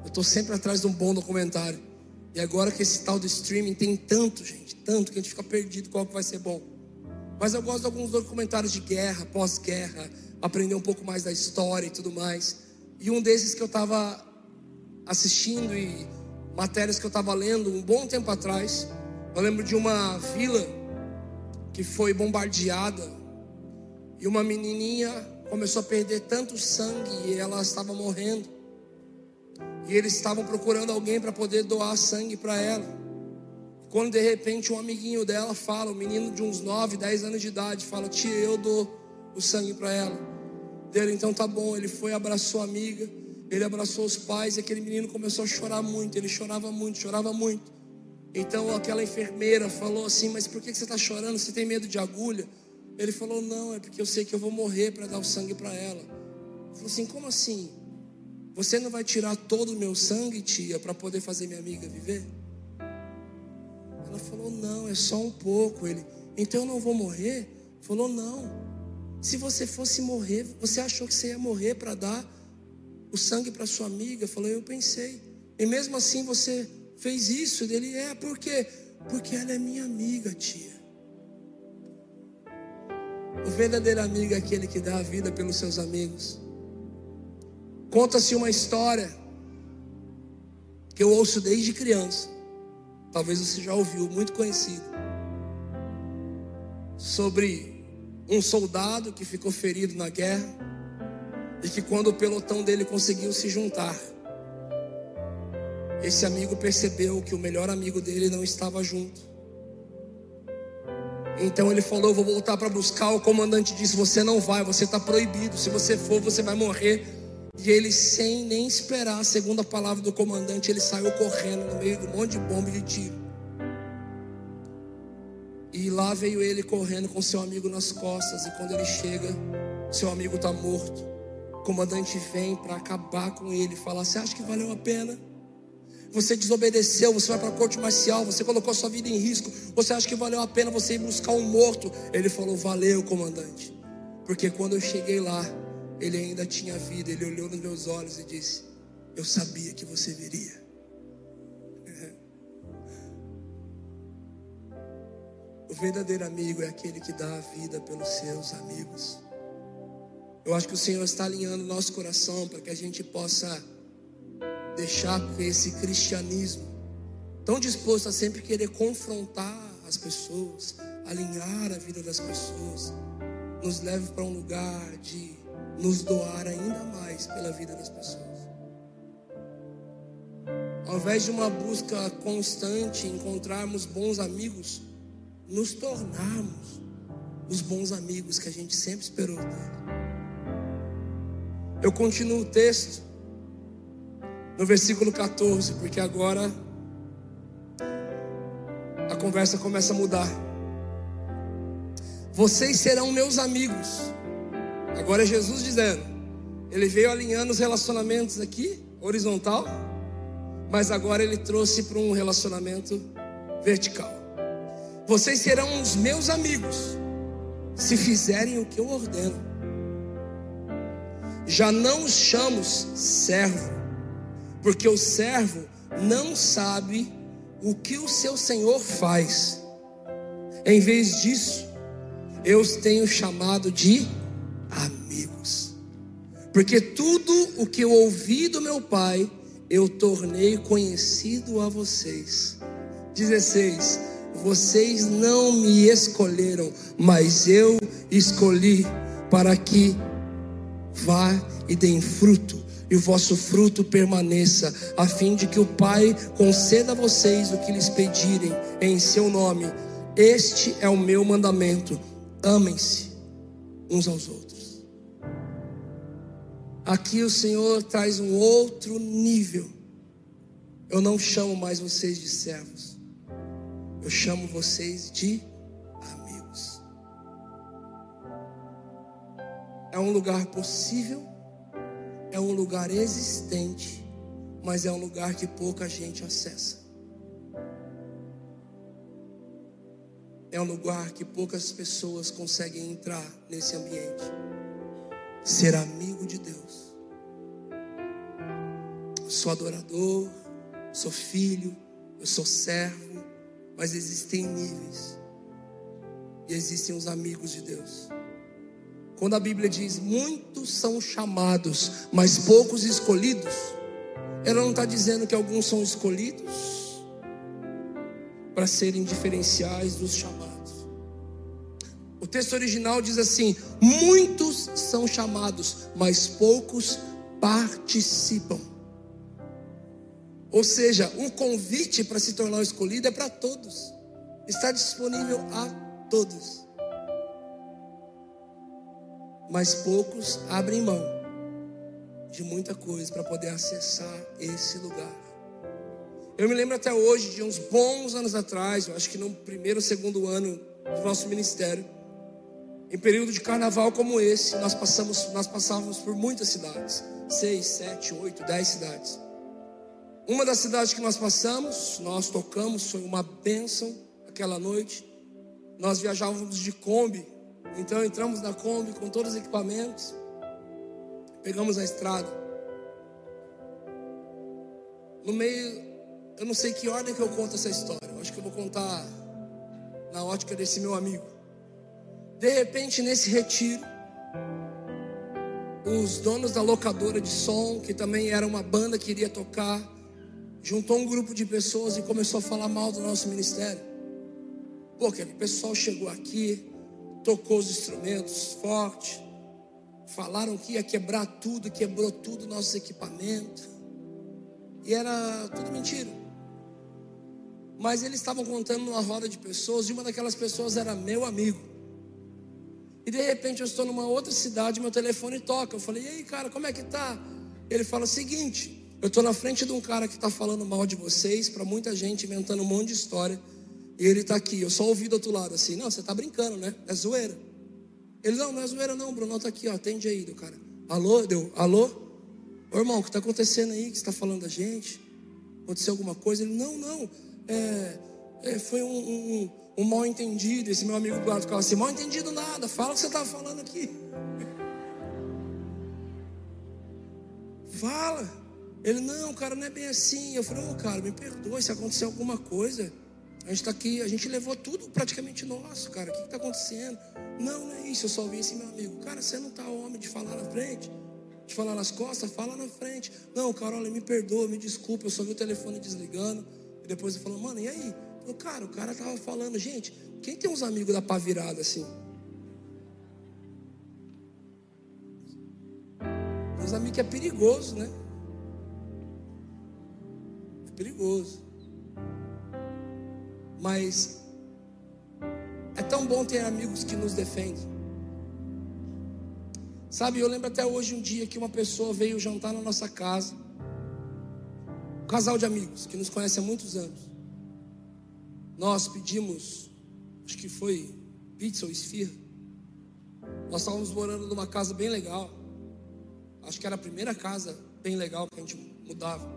Eu estou sempre atrás de um bom documentário. E agora que esse tal do streaming tem tanto, gente, tanto que a gente fica perdido qual que vai ser bom. Mas eu gosto de alguns documentários de guerra, pós-guerra, aprender um pouco mais da história e tudo mais. E um desses que eu estava assistindo e matérias que eu estava lendo um bom tempo atrás. Eu lembro de uma vila que foi bombardeada e uma menininha começou a perder tanto sangue e ela estava morrendo. E eles estavam procurando alguém para poder doar sangue para ela. Quando de repente um amiguinho dela fala, um menino de uns 9, 10 anos de idade, fala: Tia, eu dou o sangue para ela. Dele, então tá bom. Ele foi, abraçou a amiga. Ele abraçou os pais e aquele menino começou a chorar muito. Ele chorava muito, chorava muito. Então aquela enfermeira falou assim: Mas por que você está chorando? Você tem medo de agulha? Ele falou: Não, é porque eu sei que eu vou morrer para dar o sangue para ela. Ele falou assim: Como assim? Você não vai tirar todo o meu sangue, tia, para poder fazer minha amiga viver? Ela falou: Não, é só um pouco. Ele, então eu não vou morrer? Falou: Não. Se você fosse morrer, você achou que você ia morrer para dar o sangue para sua amiga? Falou, eu pensei. E mesmo assim você fez isso? Ele é, por quê? Porque ela é minha amiga, tia. O verdadeiro amigo é aquele que dá a vida pelos seus amigos. Conta-se uma história que eu ouço desde criança. Talvez você já ouviu, muito conhecido. Sobre um soldado que ficou ferido na guerra e que quando o pelotão dele conseguiu se juntar, esse amigo percebeu que o melhor amigo dele não estava junto. Então ele falou: Vou voltar para buscar. O comandante disse: Você não vai, você está proibido. Se você for, você vai morrer. E ele, sem nem esperar a segunda palavra do comandante, ele saiu correndo no meio de um monte de bomba de tiro. E lá veio ele correndo com seu amigo nas costas. E quando ele chega, seu amigo está morto comandante vem para acabar com ele, fala: Você acha que valeu a pena? Você desobedeceu, você vai para a corte marcial, você colocou sua vida em risco. Você acha que valeu a pena você ir buscar um morto? Ele falou: Valeu, comandante. Porque quando eu cheguei lá, ele ainda tinha vida. Ele olhou nos meus olhos e disse: Eu sabia que você viria. O verdadeiro amigo é aquele que dá a vida pelos seus amigos. Eu acho que o Senhor está alinhando nosso coração para que a gente possa deixar que esse cristianismo tão disposto a sempre querer confrontar as pessoas, alinhar a vida das pessoas, nos leve para um lugar de nos doar ainda mais pela vida das pessoas. Ao invés de uma busca constante, encontrarmos bons amigos, nos tornarmos os bons amigos que a gente sempre esperou. Eu continuo o texto no versículo 14, porque agora a conversa começa a mudar. Vocês serão meus amigos. Agora é Jesus dizendo. Ele veio alinhando os relacionamentos aqui, horizontal, mas agora ele trouxe para um relacionamento vertical. Vocês serão os meus amigos se fizerem o que eu ordeno. Já não os chamo servo, porque o servo não sabe o que o seu senhor faz. Em vez disso, eu os tenho chamado de amigos, porque tudo o que eu ouvi do meu pai, eu tornei conhecido a vocês. 16. Vocês não me escolheram, mas eu escolhi para que vá e deem fruto e o vosso fruto permaneça, a fim de que o Pai conceda a vocês o que lhes pedirem em seu nome. Este é o meu mandamento: amem-se uns aos outros. Aqui o Senhor traz um outro nível. Eu não chamo mais vocês de servos, eu chamo vocês de amigos. É um lugar possível é um lugar existente, mas é um lugar que pouca gente acessa. É um lugar que poucas pessoas conseguem entrar nesse ambiente. Ser amigo de Deus. Eu sou adorador, sou filho, eu sou servo, mas existem níveis. E existem os amigos de Deus. Quando a Bíblia diz muitos são chamados, mas poucos escolhidos, ela não está dizendo que alguns são escolhidos para serem diferenciais dos chamados. O texto original diz assim: muitos são chamados, mas poucos participam. Ou seja, o convite para se tornar escolhido é para todos, está disponível a todos mas poucos abrem mão de muita coisa para poder acessar esse lugar. Eu me lembro até hoje de uns bons anos atrás, eu acho que no primeiro ou segundo ano do nosso ministério, em período de carnaval como esse, nós passamos, nós passávamos por muitas cidades, seis, sete, oito, dez cidades. Uma das cidades que nós passamos, nós tocamos, foi uma bênção aquela noite. Nós viajávamos de Kombi então entramos na Kombi com todos os equipamentos, pegamos a estrada. No meio, eu não sei que ordem que eu conto essa história. Eu acho que eu vou contar na ótica desse meu amigo. De repente, nesse retiro, os donos da locadora de som, que também era uma banda que iria tocar, juntou um grupo de pessoas e começou a falar mal do nosso ministério. Pô, aquele pessoal chegou aqui, tocou os instrumentos forte, falaram que ia quebrar tudo, quebrou tudo nosso equipamento, e era tudo mentira. Mas eles estavam contando numa roda de pessoas, e uma daquelas pessoas era meu amigo. E de repente eu estou numa outra cidade, meu telefone toca. Eu falei, e aí, cara, como é que tá? Ele fala o seguinte: eu estou na frente de um cara que está falando mal de vocês para muita gente, inventando um monte de história. E ele está aqui, eu só ouvi do outro lado assim, não, você está brincando, né? É zoeira. Ele, não, não é zoeira não, Bruno, está aqui, ó, atende aí do cara. Alô, deu, alô? Ô irmão, o que está acontecendo aí? Que está falando da gente? Aconteceu alguma coisa? Ele, não, não, é, é foi um, um, um, mal entendido. Esse meu amigo do lado ficava assim, mal entendido nada, fala o que você estava falando aqui. Fala. Ele, não, cara, não é bem assim. Eu falei, não, cara, me perdoe se acontecer alguma coisa. A gente está aqui, a gente levou tudo praticamente nosso, cara. O que está acontecendo? Não, não é isso. Eu só ouvi esse meu amigo. Cara, você não está homem de falar na frente, de falar nas costas, fala na frente. Não, Carol, me perdoa, me desculpa. Eu só vi o telefone desligando. E depois eu falo, mano, e aí? Eu, cara, o cara tava falando, gente, quem tem uns amigos da pá virada assim? Uns amigos que é perigoso, né? É perigoso. Mas é tão bom ter amigos que nos defendem. Sabe, eu lembro até hoje um dia que uma pessoa veio jantar na nossa casa. Um casal de amigos que nos conhece há muitos anos. Nós pedimos, acho que foi pizza ou esfirra. Nós estávamos morando numa casa bem legal. Acho que era a primeira casa bem legal que a gente mudava.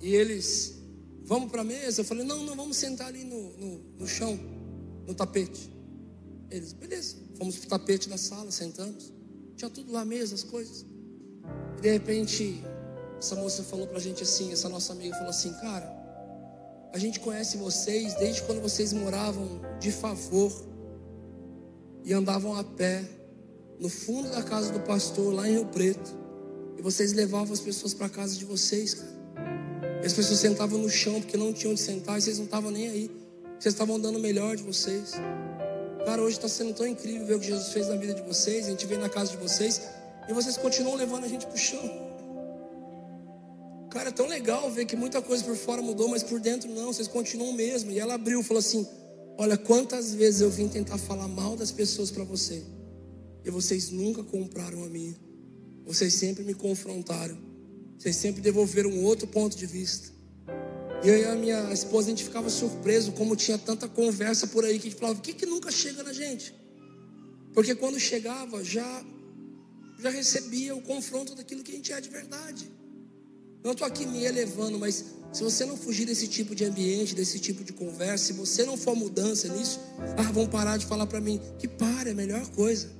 E eles, vamos para a mesa? Eu falei, não, não, vamos sentar ali no, no, no chão, no tapete. Eles, beleza. Fomos para o tapete da sala, sentamos. Tinha tudo lá, mesa, as coisas. E de repente, essa moça falou para a gente assim, essa nossa amiga falou assim, cara, a gente conhece vocês desde quando vocês moravam de favor e andavam a pé no fundo da casa do pastor, lá em Rio Preto. E vocês levavam as pessoas para a casa de vocês, cara. E as pessoas sentavam no chão porque não tinham onde sentar e vocês não estavam nem aí. Vocês estavam dando o melhor de vocês. Cara, hoje está sendo tão incrível ver o que Jesus fez na vida de vocês. A gente vem na casa de vocês e vocês continuam levando a gente para o chão. Cara, é tão legal ver que muita coisa por fora mudou, mas por dentro não, vocês continuam mesmo. E ela abriu e falou assim: Olha, quantas vezes eu vim tentar falar mal das pessoas para você, e vocês nunca compraram a minha. Vocês sempre me confrontaram, vocês sempre devolveram um outro ponto de vista. E aí a minha esposa, a gente ficava surpreso como tinha tanta conversa por aí que a gente falava, o que, que nunca chega na gente? Porque quando chegava, já, já recebia o confronto daquilo que a gente é de verdade. Não estou aqui me elevando, mas se você não fugir desse tipo de ambiente, desse tipo de conversa, se você não for mudança nisso, ah, vão parar de falar para mim, que pare, é a melhor coisa.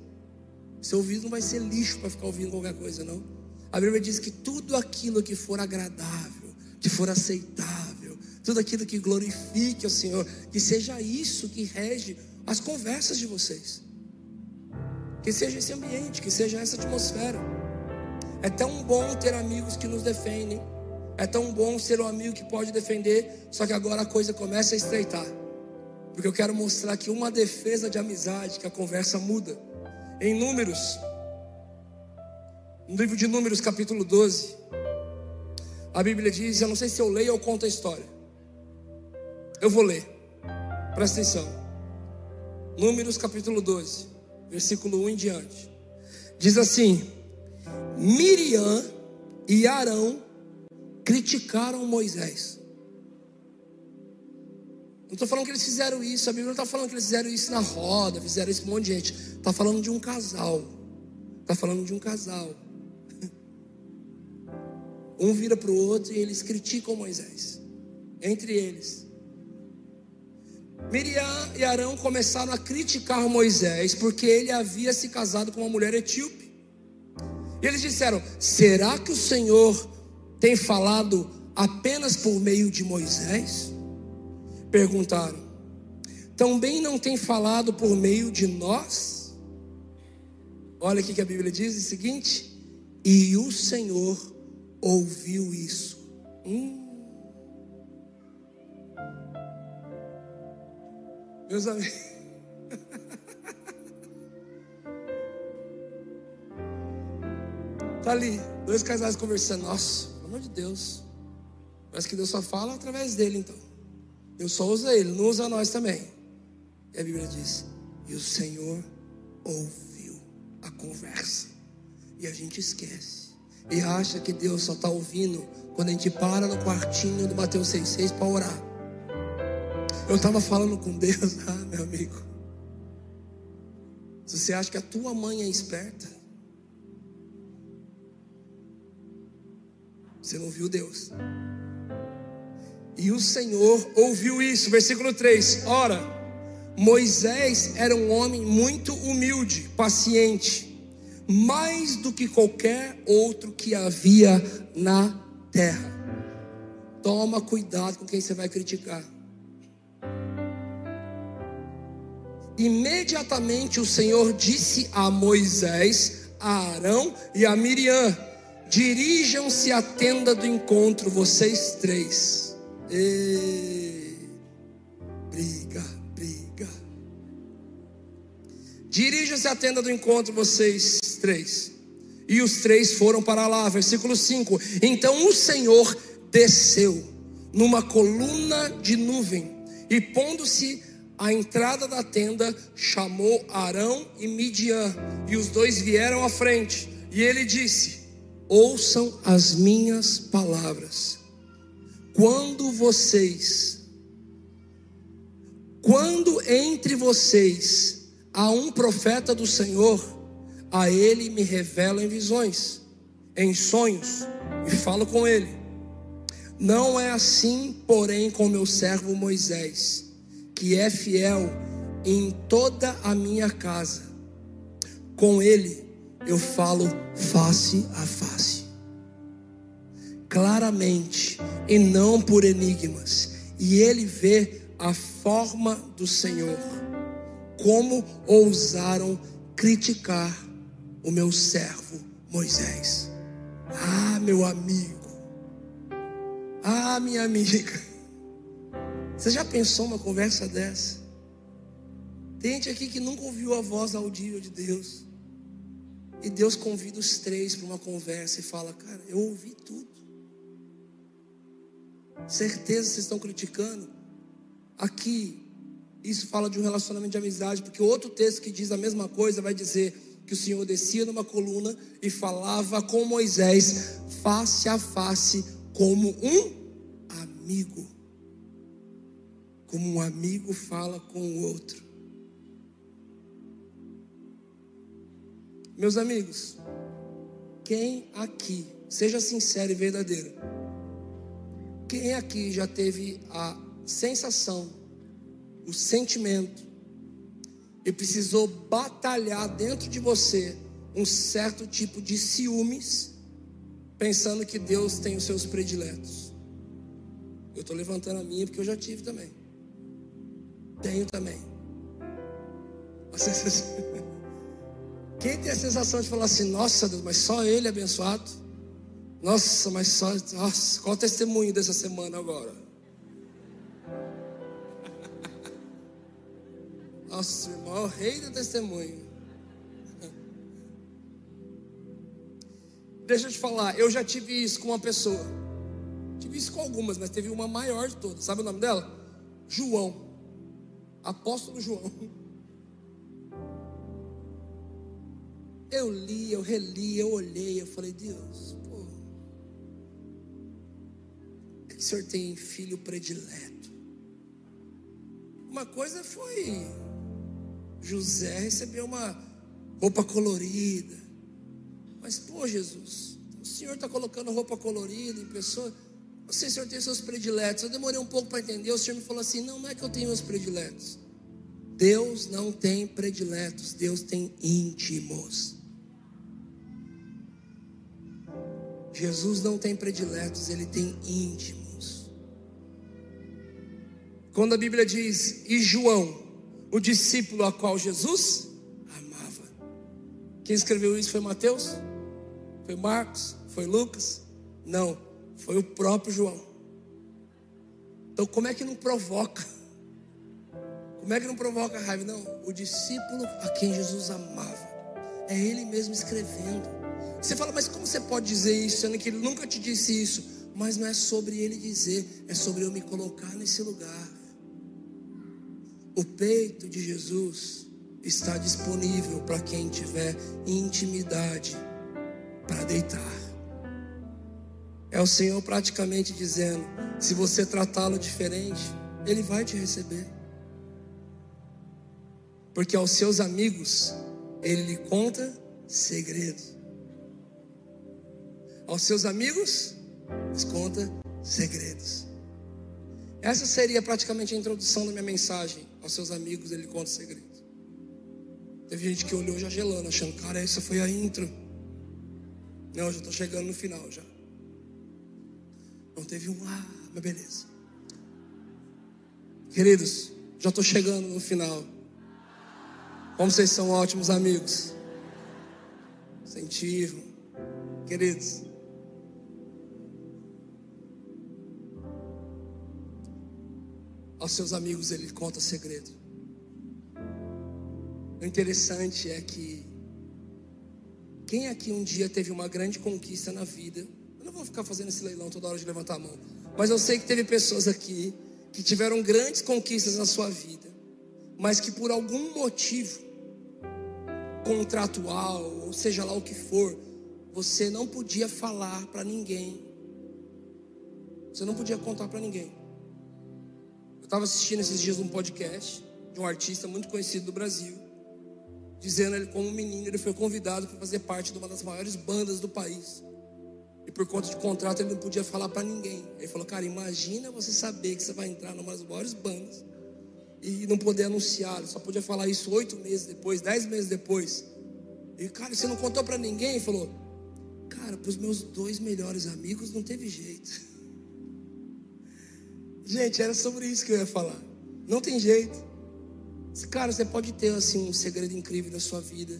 Seu ouvido não vai ser lixo para ficar ouvindo qualquer coisa, não. A Bíblia diz que tudo aquilo que for agradável, que for aceitável, tudo aquilo que glorifique o Senhor, que seja isso que rege as conversas de vocês, que seja esse ambiente, que seja essa atmosfera. É tão bom ter amigos que nos defendem, é tão bom ser um amigo que pode defender, só que agora a coisa começa a estreitar, porque eu quero mostrar que uma defesa de amizade, que a conversa muda. Em Números, no livro de Números, capítulo 12, a Bíblia diz: Eu não sei se eu leio ou conto a história. Eu vou ler. Presta atenção. Números capítulo 12, versículo 1 em diante. Diz assim: Miriam e Arão criticaram Moisés. Não estou falando que eles fizeram isso, a Bíblia não está falando que eles fizeram isso na roda, fizeram isso com um monte de gente. Está falando de um casal. Está falando de um casal. Um vira para o outro e eles criticam Moisés. Entre eles. Miriam e Arão começaram a criticar Moisés porque ele havia se casado com uma mulher etíope. E eles disseram: Será que o Senhor tem falado apenas por meio de Moisés? Perguntaram: Também não tem falado por meio de nós? Olha aqui que a Bíblia diz o seguinte: E o Senhor ouviu isso. Hum. Meus amigos. Tá ali, dois casais conversando. Nossa, pelo amor de Deus. Parece que Deus só fala através dele, então. Eu só uso ele, não usa nós também. E a Bíblia diz: E o Senhor ouviu a conversa. E a gente esquece. E acha que Deus só está ouvindo quando a gente para no quartinho do Mateus 6,6 para orar. Eu estava falando com Deus, ah, meu amigo. Se você acha que a tua mãe é esperta, você não viu Deus. E o Senhor ouviu isso, versículo 3. Ora, Moisés era um homem muito humilde, paciente, mais do que qualquer outro que havia na terra. Toma cuidado com quem você vai criticar. Imediatamente o Senhor disse a Moisés, a Arão e a Miriam: Dirijam-se à tenda do encontro, vocês três. E briga, briga. Dirija-se à tenda do encontro, vocês três. E os três foram para lá, versículo 5. Então o Senhor desceu numa coluna de nuvem e pondo-se à entrada da tenda, chamou Arão e Midian, e os dois vieram à frente. E ele disse: Ouçam as minhas palavras. Quando vocês, quando entre vocês há um profeta do Senhor, a ele me revela em visões, em sonhos, e falo com ele. Não é assim, porém, com meu servo Moisés, que é fiel em toda a minha casa. Com ele eu falo face a face, claramente e não por enigmas, e ele vê a forma do Senhor. Como ousaram criticar o meu servo Moisés? Ah, meu amigo, ah, minha amiga, você já pensou uma conversa dessa? Tem gente aqui que nunca ouviu a voz audível de Deus. E Deus convida os três para uma conversa e fala: Cara, eu ouvi tudo. Certeza vocês estão criticando? Aqui, isso fala de um relacionamento de amizade, porque outro texto que diz a mesma coisa vai dizer que o Senhor descia numa coluna e falava com Moisés face a face, como um amigo. Como um amigo fala com o outro. Meus amigos, quem aqui, seja sincero e verdadeiro, quem aqui já teve a sensação, o sentimento, e precisou batalhar dentro de você um certo tipo de ciúmes, pensando que Deus tem os seus prediletos? Eu estou levantando a minha porque eu já tive também. Tenho também. Quem tem a sensação de falar assim, nossa Deus, mas só ele é abençoado? Nossa, mas só. Nossa, qual o testemunho dessa semana agora? Nossa, irmão, é o rei do testemunho. Deixa eu te falar, eu já tive isso com uma pessoa. Tive isso com algumas, mas teve uma maior de todas. Sabe o nome dela? João. Apóstolo João. Eu li, eu reli, eu olhei, eu falei, Deus, pô, é que o Senhor tem filho predileto. Uma coisa foi José receber uma roupa colorida. Mas, pô, Jesus, o Senhor está colocando roupa colorida em pessoa. Não sei se o Senhor tem seus prediletos. Eu demorei um pouco para entender. O Senhor me falou assim: não, não é que eu tenho os prediletos. Deus não tem prediletos, Deus tem íntimos. Jesus não tem prediletos, ele tem íntimos. Quando a Bíblia diz, e João, o discípulo a qual Jesus amava. Quem escreveu isso foi Mateus? Foi Marcos? Foi Lucas? Não, foi o próprio João. Então, como é que não provoca? Como é que não provoca raiva? Não, o discípulo a quem Jesus amava. É ele mesmo escrevendo. Você fala, mas como você pode dizer isso, sendo que ele nunca te disse isso? Mas não é sobre ele dizer, é sobre eu me colocar nesse lugar. O peito de Jesus está disponível para quem tiver intimidade para deitar. É o Senhor praticamente dizendo: se você tratá-lo diferente, Ele vai te receber. Porque aos seus amigos, Ele lhe conta segredos aos seus amigos, conta segredos. Essa seria praticamente a introdução da minha mensagem. Aos seus amigos, ele conta segredos. Teve gente que olhou já gelando, achando, cara, essa foi a intro. Não, já estou chegando no final já. Não teve um, ah, mas beleza. Queridos, já estou chegando no final. Como vocês são ótimos amigos. Incentivam. Queridos, aos seus amigos ele conta segredo. O interessante é que quem aqui um dia teve uma grande conquista na vida, eu não vou ficar fazendo esse leilão toda hora de levantar a mão, mas eu sei que teve pessoas aqui que tiveram grandes conquistas na sua vida, mas que por algum motivo contratual, ou seja lá o que for, você não podia falar para ninguém. Você não podia contar para ninguém. Estava assistindo esses dias um podcast de um artista muito conhecido do Brasil, dizendo ele como menino ele foi convidado para fazer parte de uma das maiores bandas do país. E por conta de contrato ele não podia falar para ninguém. Ele falou: "Cara, imagina você saber que você vai entrar numa das maiores bandas e não poder anunciar. Ele só podia falar isso oito meses depois, dez meses depois. E cara, você não contou para ninguém? Ele falou: Cara, para os meus dois melhores amigos não teve jeito. Gente, era sobre isso que eu ia falar. Não tem jeito. Cara, você pode ter assim um segredo incrível da sua vida.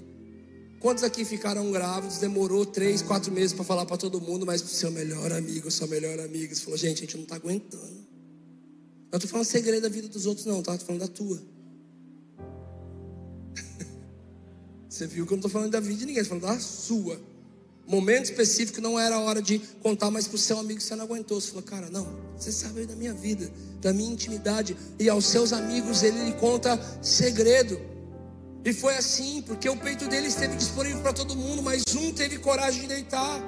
Quantos aqui ficaram grávidos? Demorou três, quatro meses para falar para todo mundo, mas para o seu melhor amigo, sua melhor amiga, você falou: Gente, a gente não está aguentando. Eu estou falando segredo da vida dos outros, não, tá? Estou falando da tua. Você viu que eu não estou falando da vida de ninguém, estou falando da sua. Momento específico não era a hora de contar mais para o seu amigo você não aguentou. Você falou, cara, não, você sabe da minha vida, da minha intimidade. E aos seus amigos ele lhe conta segredo. E foi assim, porque o peito dele esteve disponível para todo mundo, mas um teve coragem de deitar.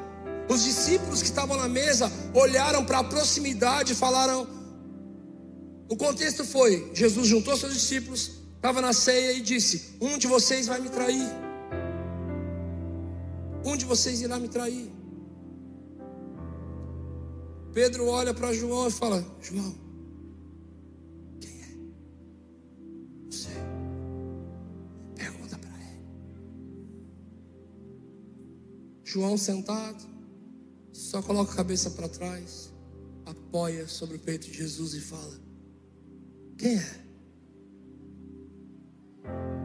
Os discípulos que estavam na mesa olharam para a proximidade e falaram: o contexto foi: Jesus juntou seus discípulos, estava na ceia e disse: Um de vocês vai me trair. Um de vocês irá me trair. Pedro olha para João e fala: João, quem é? Sei. Pergunta para ele. João sentado, só coloca a cabeça para trás, apoia sobre o peito de Jesus e fala: quem é?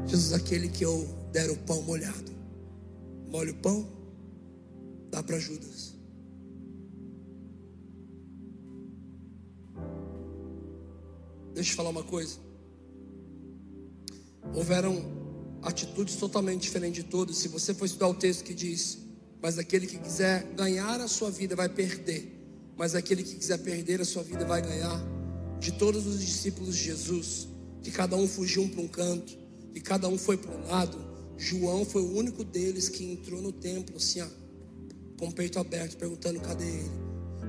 Jesus, aquele que eu der o pão molhado. Molha o pão, dá para Judas. Deixa eu falar uma coisa. Houveram atitudes totalmente diferentes de todos. Se você for estudar o texto que diz: Mas aquele que quiser ganhar a sua vida vai perder, mas aquele que quiser perder a sua vida vai ganhar de todos os discípulos de Jesus, que cada um fugiu para um canto, que cada um foi para um lado, João foi o único deles que entrou no templo assim, ó, com o peito aberto, perguntando cadê ele.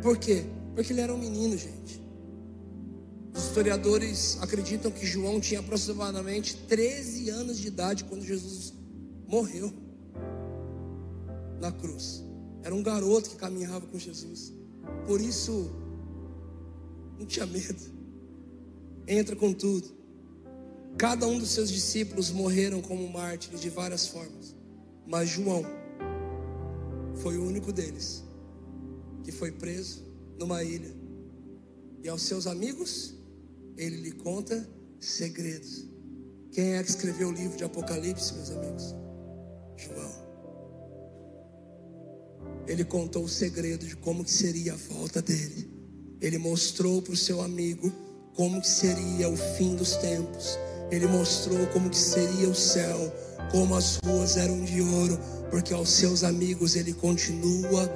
Por quê? Porque ele era um menino, gente. Os historiadores acreditam que João tinha aproximadamente 13 anos de idade quando Jesus morreu na cruz. Era um garoto que caminhava com Jesus. Por isso, não tinha medo entra com tudo. Cada um dos seus discípulos morreram como mártires de várias formas, mas João foi o único deles que foi preso numa ilha. E aos seus amigos, ele lhe conta segredos. Quem é que escreveu o livro de Apocalipse, meus amigos? João. Ele contou o segredo de como que seria a volta dele. Ele mostrou para o seu amigo como que seria o fim dos tempos. Ele mostrou como que seria o céu, como as ruas eram de ouro, porque aos seus amigos ele continua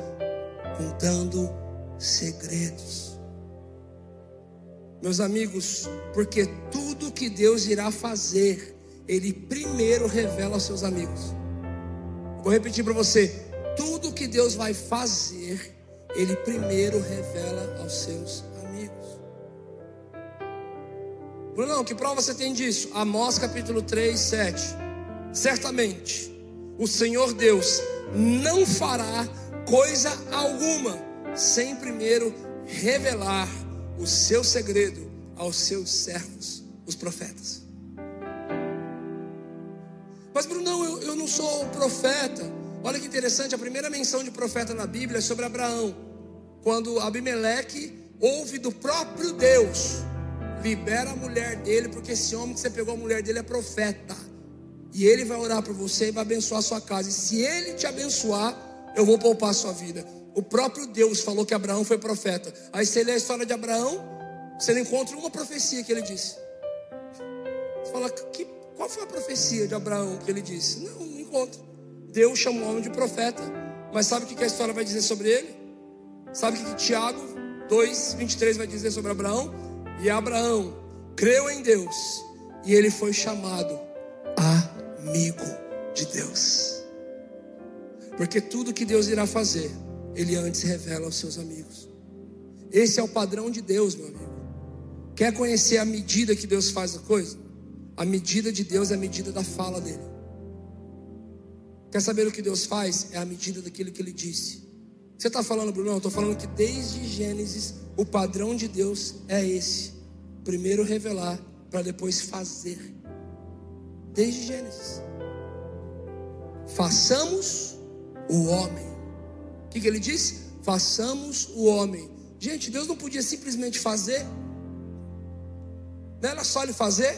contando segredos. Meus amigos, porque tudo que Deus irá fazer, ele primeiro revela aos seus amigos. Vou repetir para você: tudo que Deus vai fazer, ele primeiro revela aos seus Brunão, que prova você tem disso? Amós capítulo 3, 7. Certamente, o Senhor Deus não fará coisa alguma sem primeiro revelar o seu segredo aos seus servos, os profetas. Mas, Brunão, eu, eu não sou profeta. Olha que interessante, a primeira menção de profeta na Bíblia é sobre Abraão, quando Abimeleque ouve do próprio Deus libera a mulher dele, porque esse homem que você pegou a mulher dele é profeta. E ele vai orar por você e vai abençoar a sua casa. E se ele te abençoar, eu vou poupar a sua vida. O próprio Deus falou que Abraão foi profeta. Aí você lê a história de Abraão, Você não encontra uma profecia que ele disse. Você fala, que, qual foi a profecia de Abraão que ele disse? Não, não encontra. Deus chamou o homem de profeta, mas sabe o que a história vai dizer sobre ele? Sabe o que Tiago 2, 23 vai dizer sobre Abraão? E Abraão creu em Deus e ele foi chamado amigo de Deus. Porque tudo que Deus irá fazer, Ele antes revela aos seus amigos. Esse é o padrão de Deus, meu amigo. Quer conhecer a medida que Deus faz a coisa? A medida de Deus é a medida da fala dele. Quer saber o que Deus faz? É a medida daquilo que ele disse. Você está falando, Bruno? Eu estou falando que desde Gênesis o padrão de Deus é esse: primeiro revelar, para depois fazer. Desde Gênesis. Façamos o homem. O que, que ele disse? Façamos o homem. Gente, Deus não podia simplesmente fazer. Não era só ele fazer.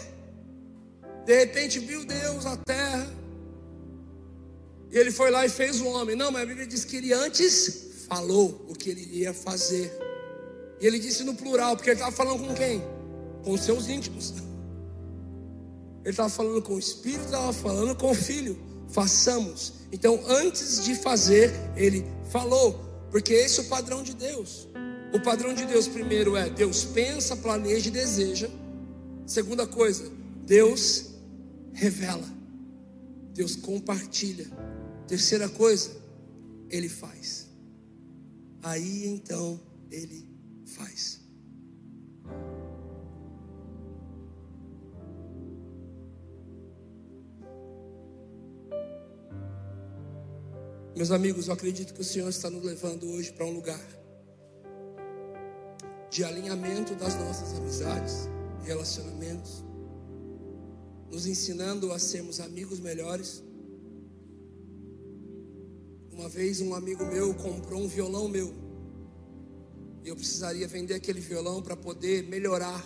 De repente viu Deus a terra. E ele foi lá e fez o homem. Não, mas a Bíblia diz que ele antes falou o que ele iria fazer. E ele disse no plural, porque ele estava falando com quem? Com seus íntimos. Ele estava falando com o Espírito, estava falando com o Filho. Façamos. Então, antes de fazer, ele falou, porque esse é o padrão de Deus. O padrão de Deus, primeiro, é Deus pensa, planeja e deseja. Segunda coisa, Deus revela. Deus compartilha. Terceira coisa, Ele faz. Aí então Ele faz. Meus amigos, eu acredito que o Senhor está nos levando hoje para um lugar de alinhamento das nossas amizades, relacionamentos, nos ensinando a sermos amigos melhores. Uma vez um amigo meu comprou um violão meu. E eu precisaria vender aquele violão para poder melhorar.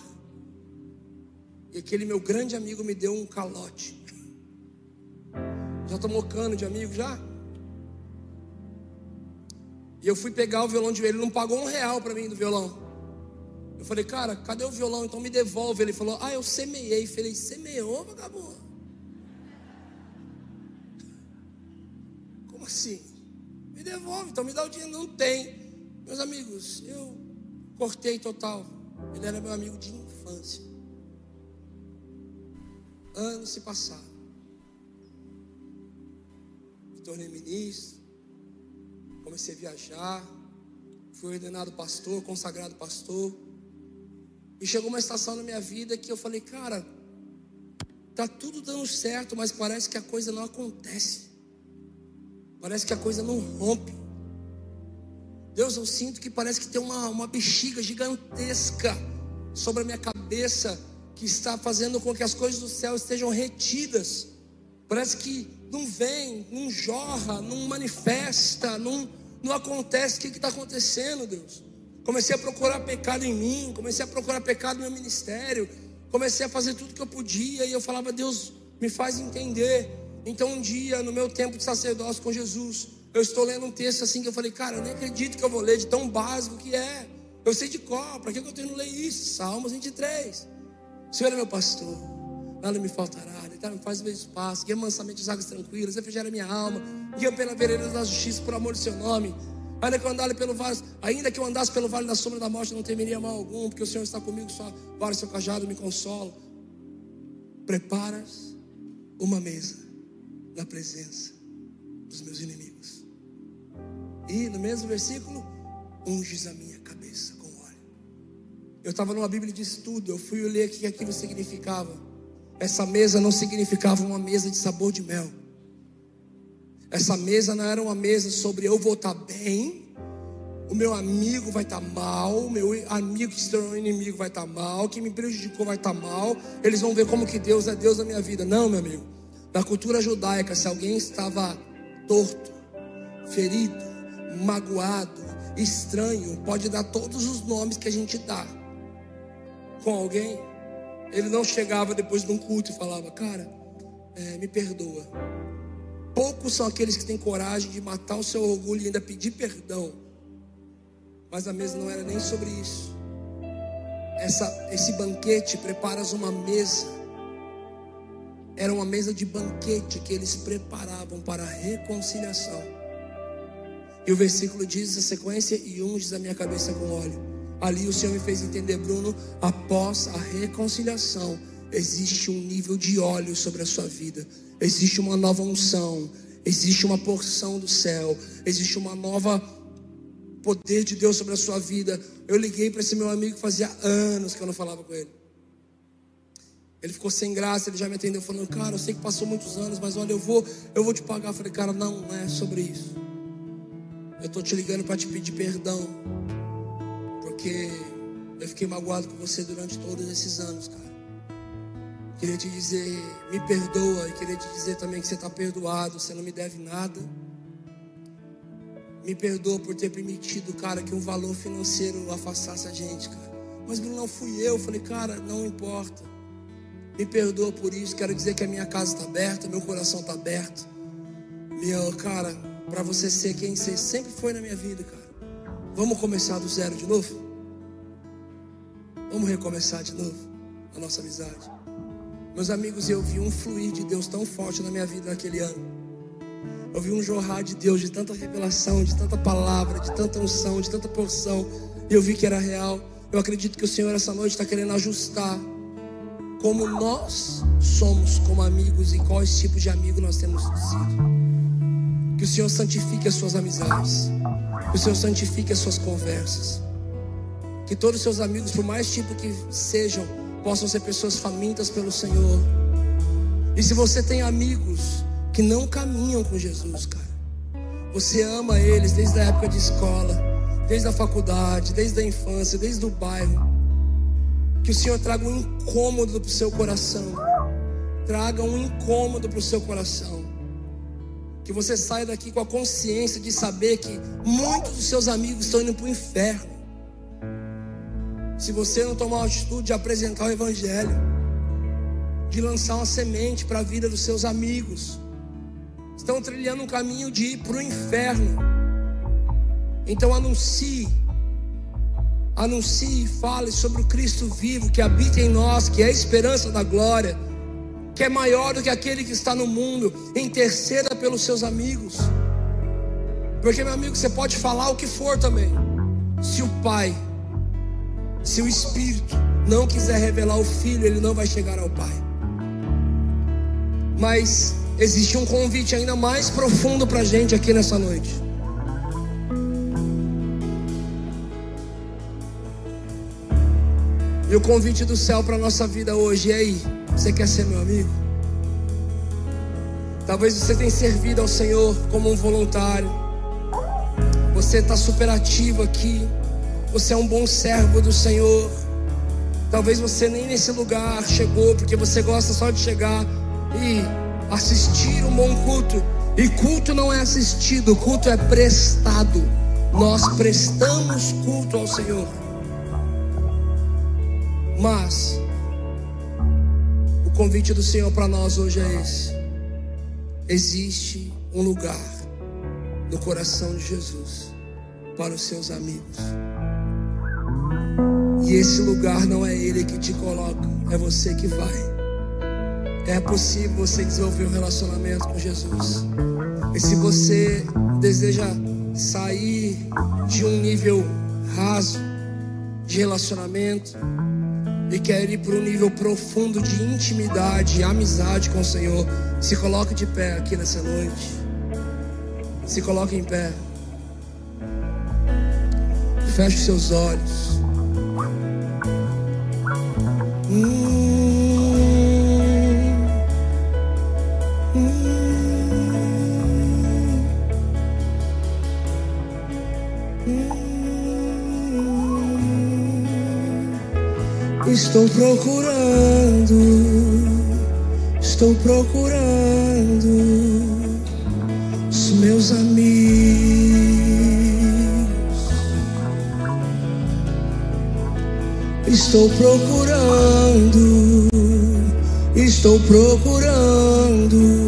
E aquele meu grande amigo me deu um calote. Já tomou cano de amigo já? E eu fui pegar o violão de ele, ele não pagou um real para mim do violão. Eu falei, cara, cadê o violão? Então me devolve. Ele falou, ah, eu semeei. Falei, semeou, vagabundo? Devolve, então me dá o dinheiro. Não tem. Meus amigos, eu cortei total. Ele era meu amigo de infância. Anos se passaram. Me tornei ministro comecei a viajar, fui ordenado pastor, consagrado pastor. E chegou uma estação na minha vida que eu falei, cara, tá tudo dando certo, mas parece que a coisa não acontece. Parece que a coisa não rompe. Deus, eu sinto que parece que tem uma, uma bexiga gigantesca sobre a minha cabeça que está fazendo com que as coisas do céu estejam retidas. Parece que não vem, não jorra, não manifesta, não, não acontece. O que está acontecendo, Deus? Comecei a procurar pecado em mim, comecei a procurar pecado no meu ministério, comecei a fazer tudo que eu podia e eu falava, Deus, me faz entender. Então, um dia, no meu tempo de sacerdócio com Jesus, eu estou lendo um texto assim que eu falei, cara, eu nem acredito que eu vou ler de tão básico que é. Eu sei de cor, para que eu tenho que ler isso? Salmos 23. O Senhor é meu pastor, nada me faltará tá, me faz ver espaço, guia mansamente as águas tranquilas, refrigera minha alma, guia pela vereda da justiça por amor do seu nome. Ainda que eu andasse pelo vale, ainda que eu andasse pelo vale da sombra da morte, não temeria mal algum, porque o Senhor está comigo, sua vara e seu cajado me consolam. Preparas uma mesa na presença dos meus inimigos. E no mesmo versículo, unges a minha cabeça com óleo. Eu estava numa Bíblia de estudo, eu fui ler o que aquilo significava. Essa mesa não significava uma mesa de sabor de mel. Essa mesa não era uma mesa sobre eu vou estar bem, o meu amigo vai estar mal, o meu amigo que se tornou inimigo vai estar mal, que me prejudicou vai estar mal. Eles vão ver como que Deus é Deus na minha vida. Não, meu amigo. Na cultura judaica, se alguém estava torto, ferido, magoado, estranho, pode dar todos os nomes que a gente dá com alguém. Ele não chegava depois de um culto e falava, cara, é, me perdoa. Poucos são aqueles que têm coragem de matar o seu orgulho e ainda pedir perdão. Mas a mesa não era nem sobre isso. essa, esse banquete, preparas uma mesa. Era uma mesa de banquete que eles preparavam para a reconciliação. E o versículo diz a sequência: E unges a minha cabeça com óleo. Ali o Senhor me fez entender, Bruno, após a reconciliação, existe um nível de óleo sobre a sua vida, existe uma nova unção, existe uma porção do céu, existe uma nova poder de Deus sobre a sua vida. Eu liguei para esse meu amigo que fazia anos que eu não falava com ele. Ele ficou sem graça, ele já me atendeu falando, cara, eu sei que passou muitos anos, mas olha, eu vou, eu vou te pagar. Eu falei, cara, não, não é sobre isso. Eu estou te ligando para te pedir perdão, porque eu fiquei magoado com você durante todos esses anos, cara. Queria te dizer, me perdoa, e queria te dizer também que você está perdoado, você não me deve nada. Me perdoa por ter permitido, cara, que um valor financeiro afastasse a gente, cara. Mas Bruno, não fui eu. Eu falei, cara, não importa. Me perdoa por isso. Quero dizer que a minha casa está aberta, meu coração está aberto. Meu, cara, para você ser quem você sempre foi na minha vida, cara. Vamos começar do zero de novo? Vamos recomeçar de novo a nossa amizade. Meus amigos, eu vi um fluir de Deus tão forte na minha vida naquele ano. Eu vi um jorrar de Deus, de tanta revelação, de tanta palavra, de tanta unção, de tanta porção. E eu vi que era real. Eu acredito que o Senhor essa noite está querendo ajustar como nós somos como amigos e quais tipos de amigo nós temos sido. Que o Senhor santifique as suas amizades. Que o Senhor santifique as suas conversas. Que todos os seus amigos, por mais tipo que sejam, possam ser pessoas famintas pelo Senhor. E se você tem amigos que não caminham com Jesus, cara, você ama eles desde a época de escola, desde a faculdade, desde a infância, desde o bairro. Que o Senhor traga um incômodo para o seu coração. Traga um incômodo para o seu coração. Que você saia daqui com a consciência de saber que muitos dos seus amigos estão indo para o inferno se você não tomar a atitude de apresentar o Evangelho, de lançar uma semente para a vida dos seus amigos, estão trilhando um caminho de ir para o inferno. Então anuncie, anuncie e fale sobre o Cristo vivo que habita em nós, que é a esperança da glória, que é maior do que aquele que está no mundo. Interceda pelos seus amigos, porque meu amigo, você pode falar o que for também, se o Pai se o Espírito não quiser revelar o Filho, ele não vai chegar ao Pai. Mas existe um convite ainda mais profundo para a gente aqui nessa noite. O convite do céu para a nossa vida hoje, e aí? Você quer ser meu amigo? Talvez você tenha servido ao Senhor como um voluntário. Você está super ativo aqui. Você é um bom servo do Senhor. Talvez você nem nesse lugar chegou, porque você gosta só de chegar e assistir um bom culto. E culto não é assistido, culto é prestado. Nós prestamos culto ao Senhor. Mas o convite do Senhor para nós hoje é esse. Existe um lugar no coração de Jesus para os seus amigos. E esse lugar não é Ele que te coloca, é você que vai. É possível você desenvolver um relacionamento com Jesus. E se você deseja sair de um nível raso de relacionamento e quer ir para um nível profundo de intimidade e amizade com o Senhor, se coloque de pé aqui nessa noite. Se coloque em pé. Feche seus olhos. Estou procurando, estou procurando os meus amigos. Estou procurando, estou procurando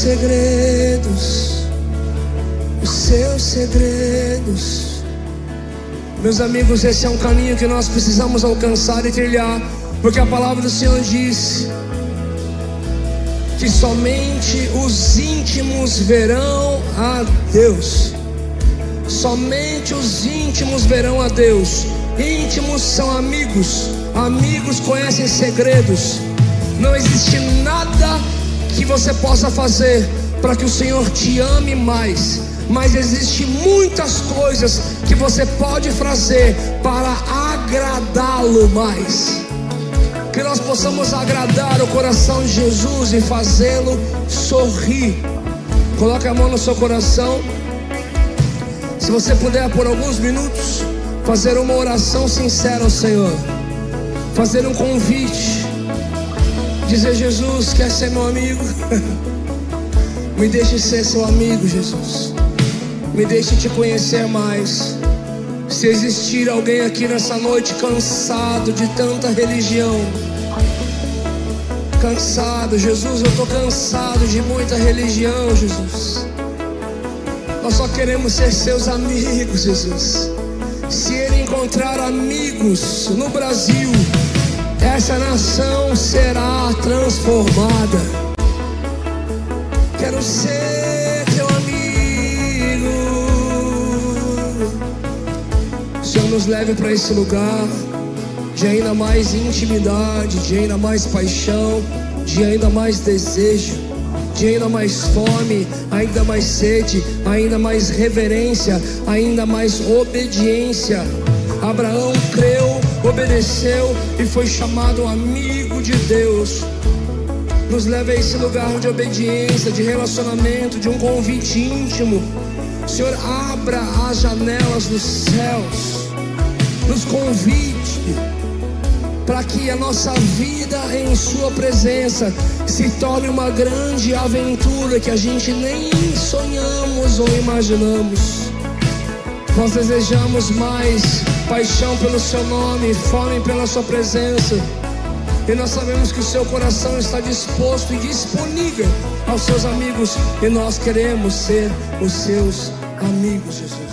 segredos, os seus segredos. Meus amigos, esse é um caminho que nós precisamos alcançar e trilhar, porque a palavra do Senhor diz que somente os íntimos verão a Deus. Somente os íntimos verão a Deus. Íntimos são amigos, amigos conhecem segredos. Não existe nada que você possa fazer para que o Senhor te ame mais mas existe muitas coisas que você pode fazer para agradá-lo mais. Que nós possamos agradar o coração de Jesus e fazê-lo sorrir. Coloque a mão no seu coração. Se você puder por alguns minutos fazer uma oração sincera ao Senhor, fazer um convite, dizer Jesus, quer ser meu amigo? Me deixe ser seu amigo, Jesus. Me deixe te conhecer mais. Se existir alguém aqui nessa noite cansado de tanta religião, cansado, Jesus, eu estou cansado de muita religião, Jesus. Nós só queremos ser seus amigos, Jesus. Se Ele encontrar amigos no Brasil, essa nação será transformada. Quero ser teu amigo. Senhor, nos leve para esse lugar de ainda mais intimidade, de ainda mais paixão, de ainda mais desejo, de ainda mais fome, ainda mais sede, ainda mais reverência, ainda mais obediência. Abraão creu, obedeceu e foi chamado amigo de Deus. Nos leva a esse lugar de obediência, de relacionamento, de um convite íntimo. Senhor, abra as janelas dos céus, nos convite para que a nossa vida em Sua presença se torne uma grande aventura que a gente nem sonhamos ou imaginamos. Nós desejamos mais paixão pelo Seu nome, fome pela Sua presença. E nós sabemos que o seu coração está disposto e disponível aos seus amigos. E nós queremos ser os seus amigos, Jesus.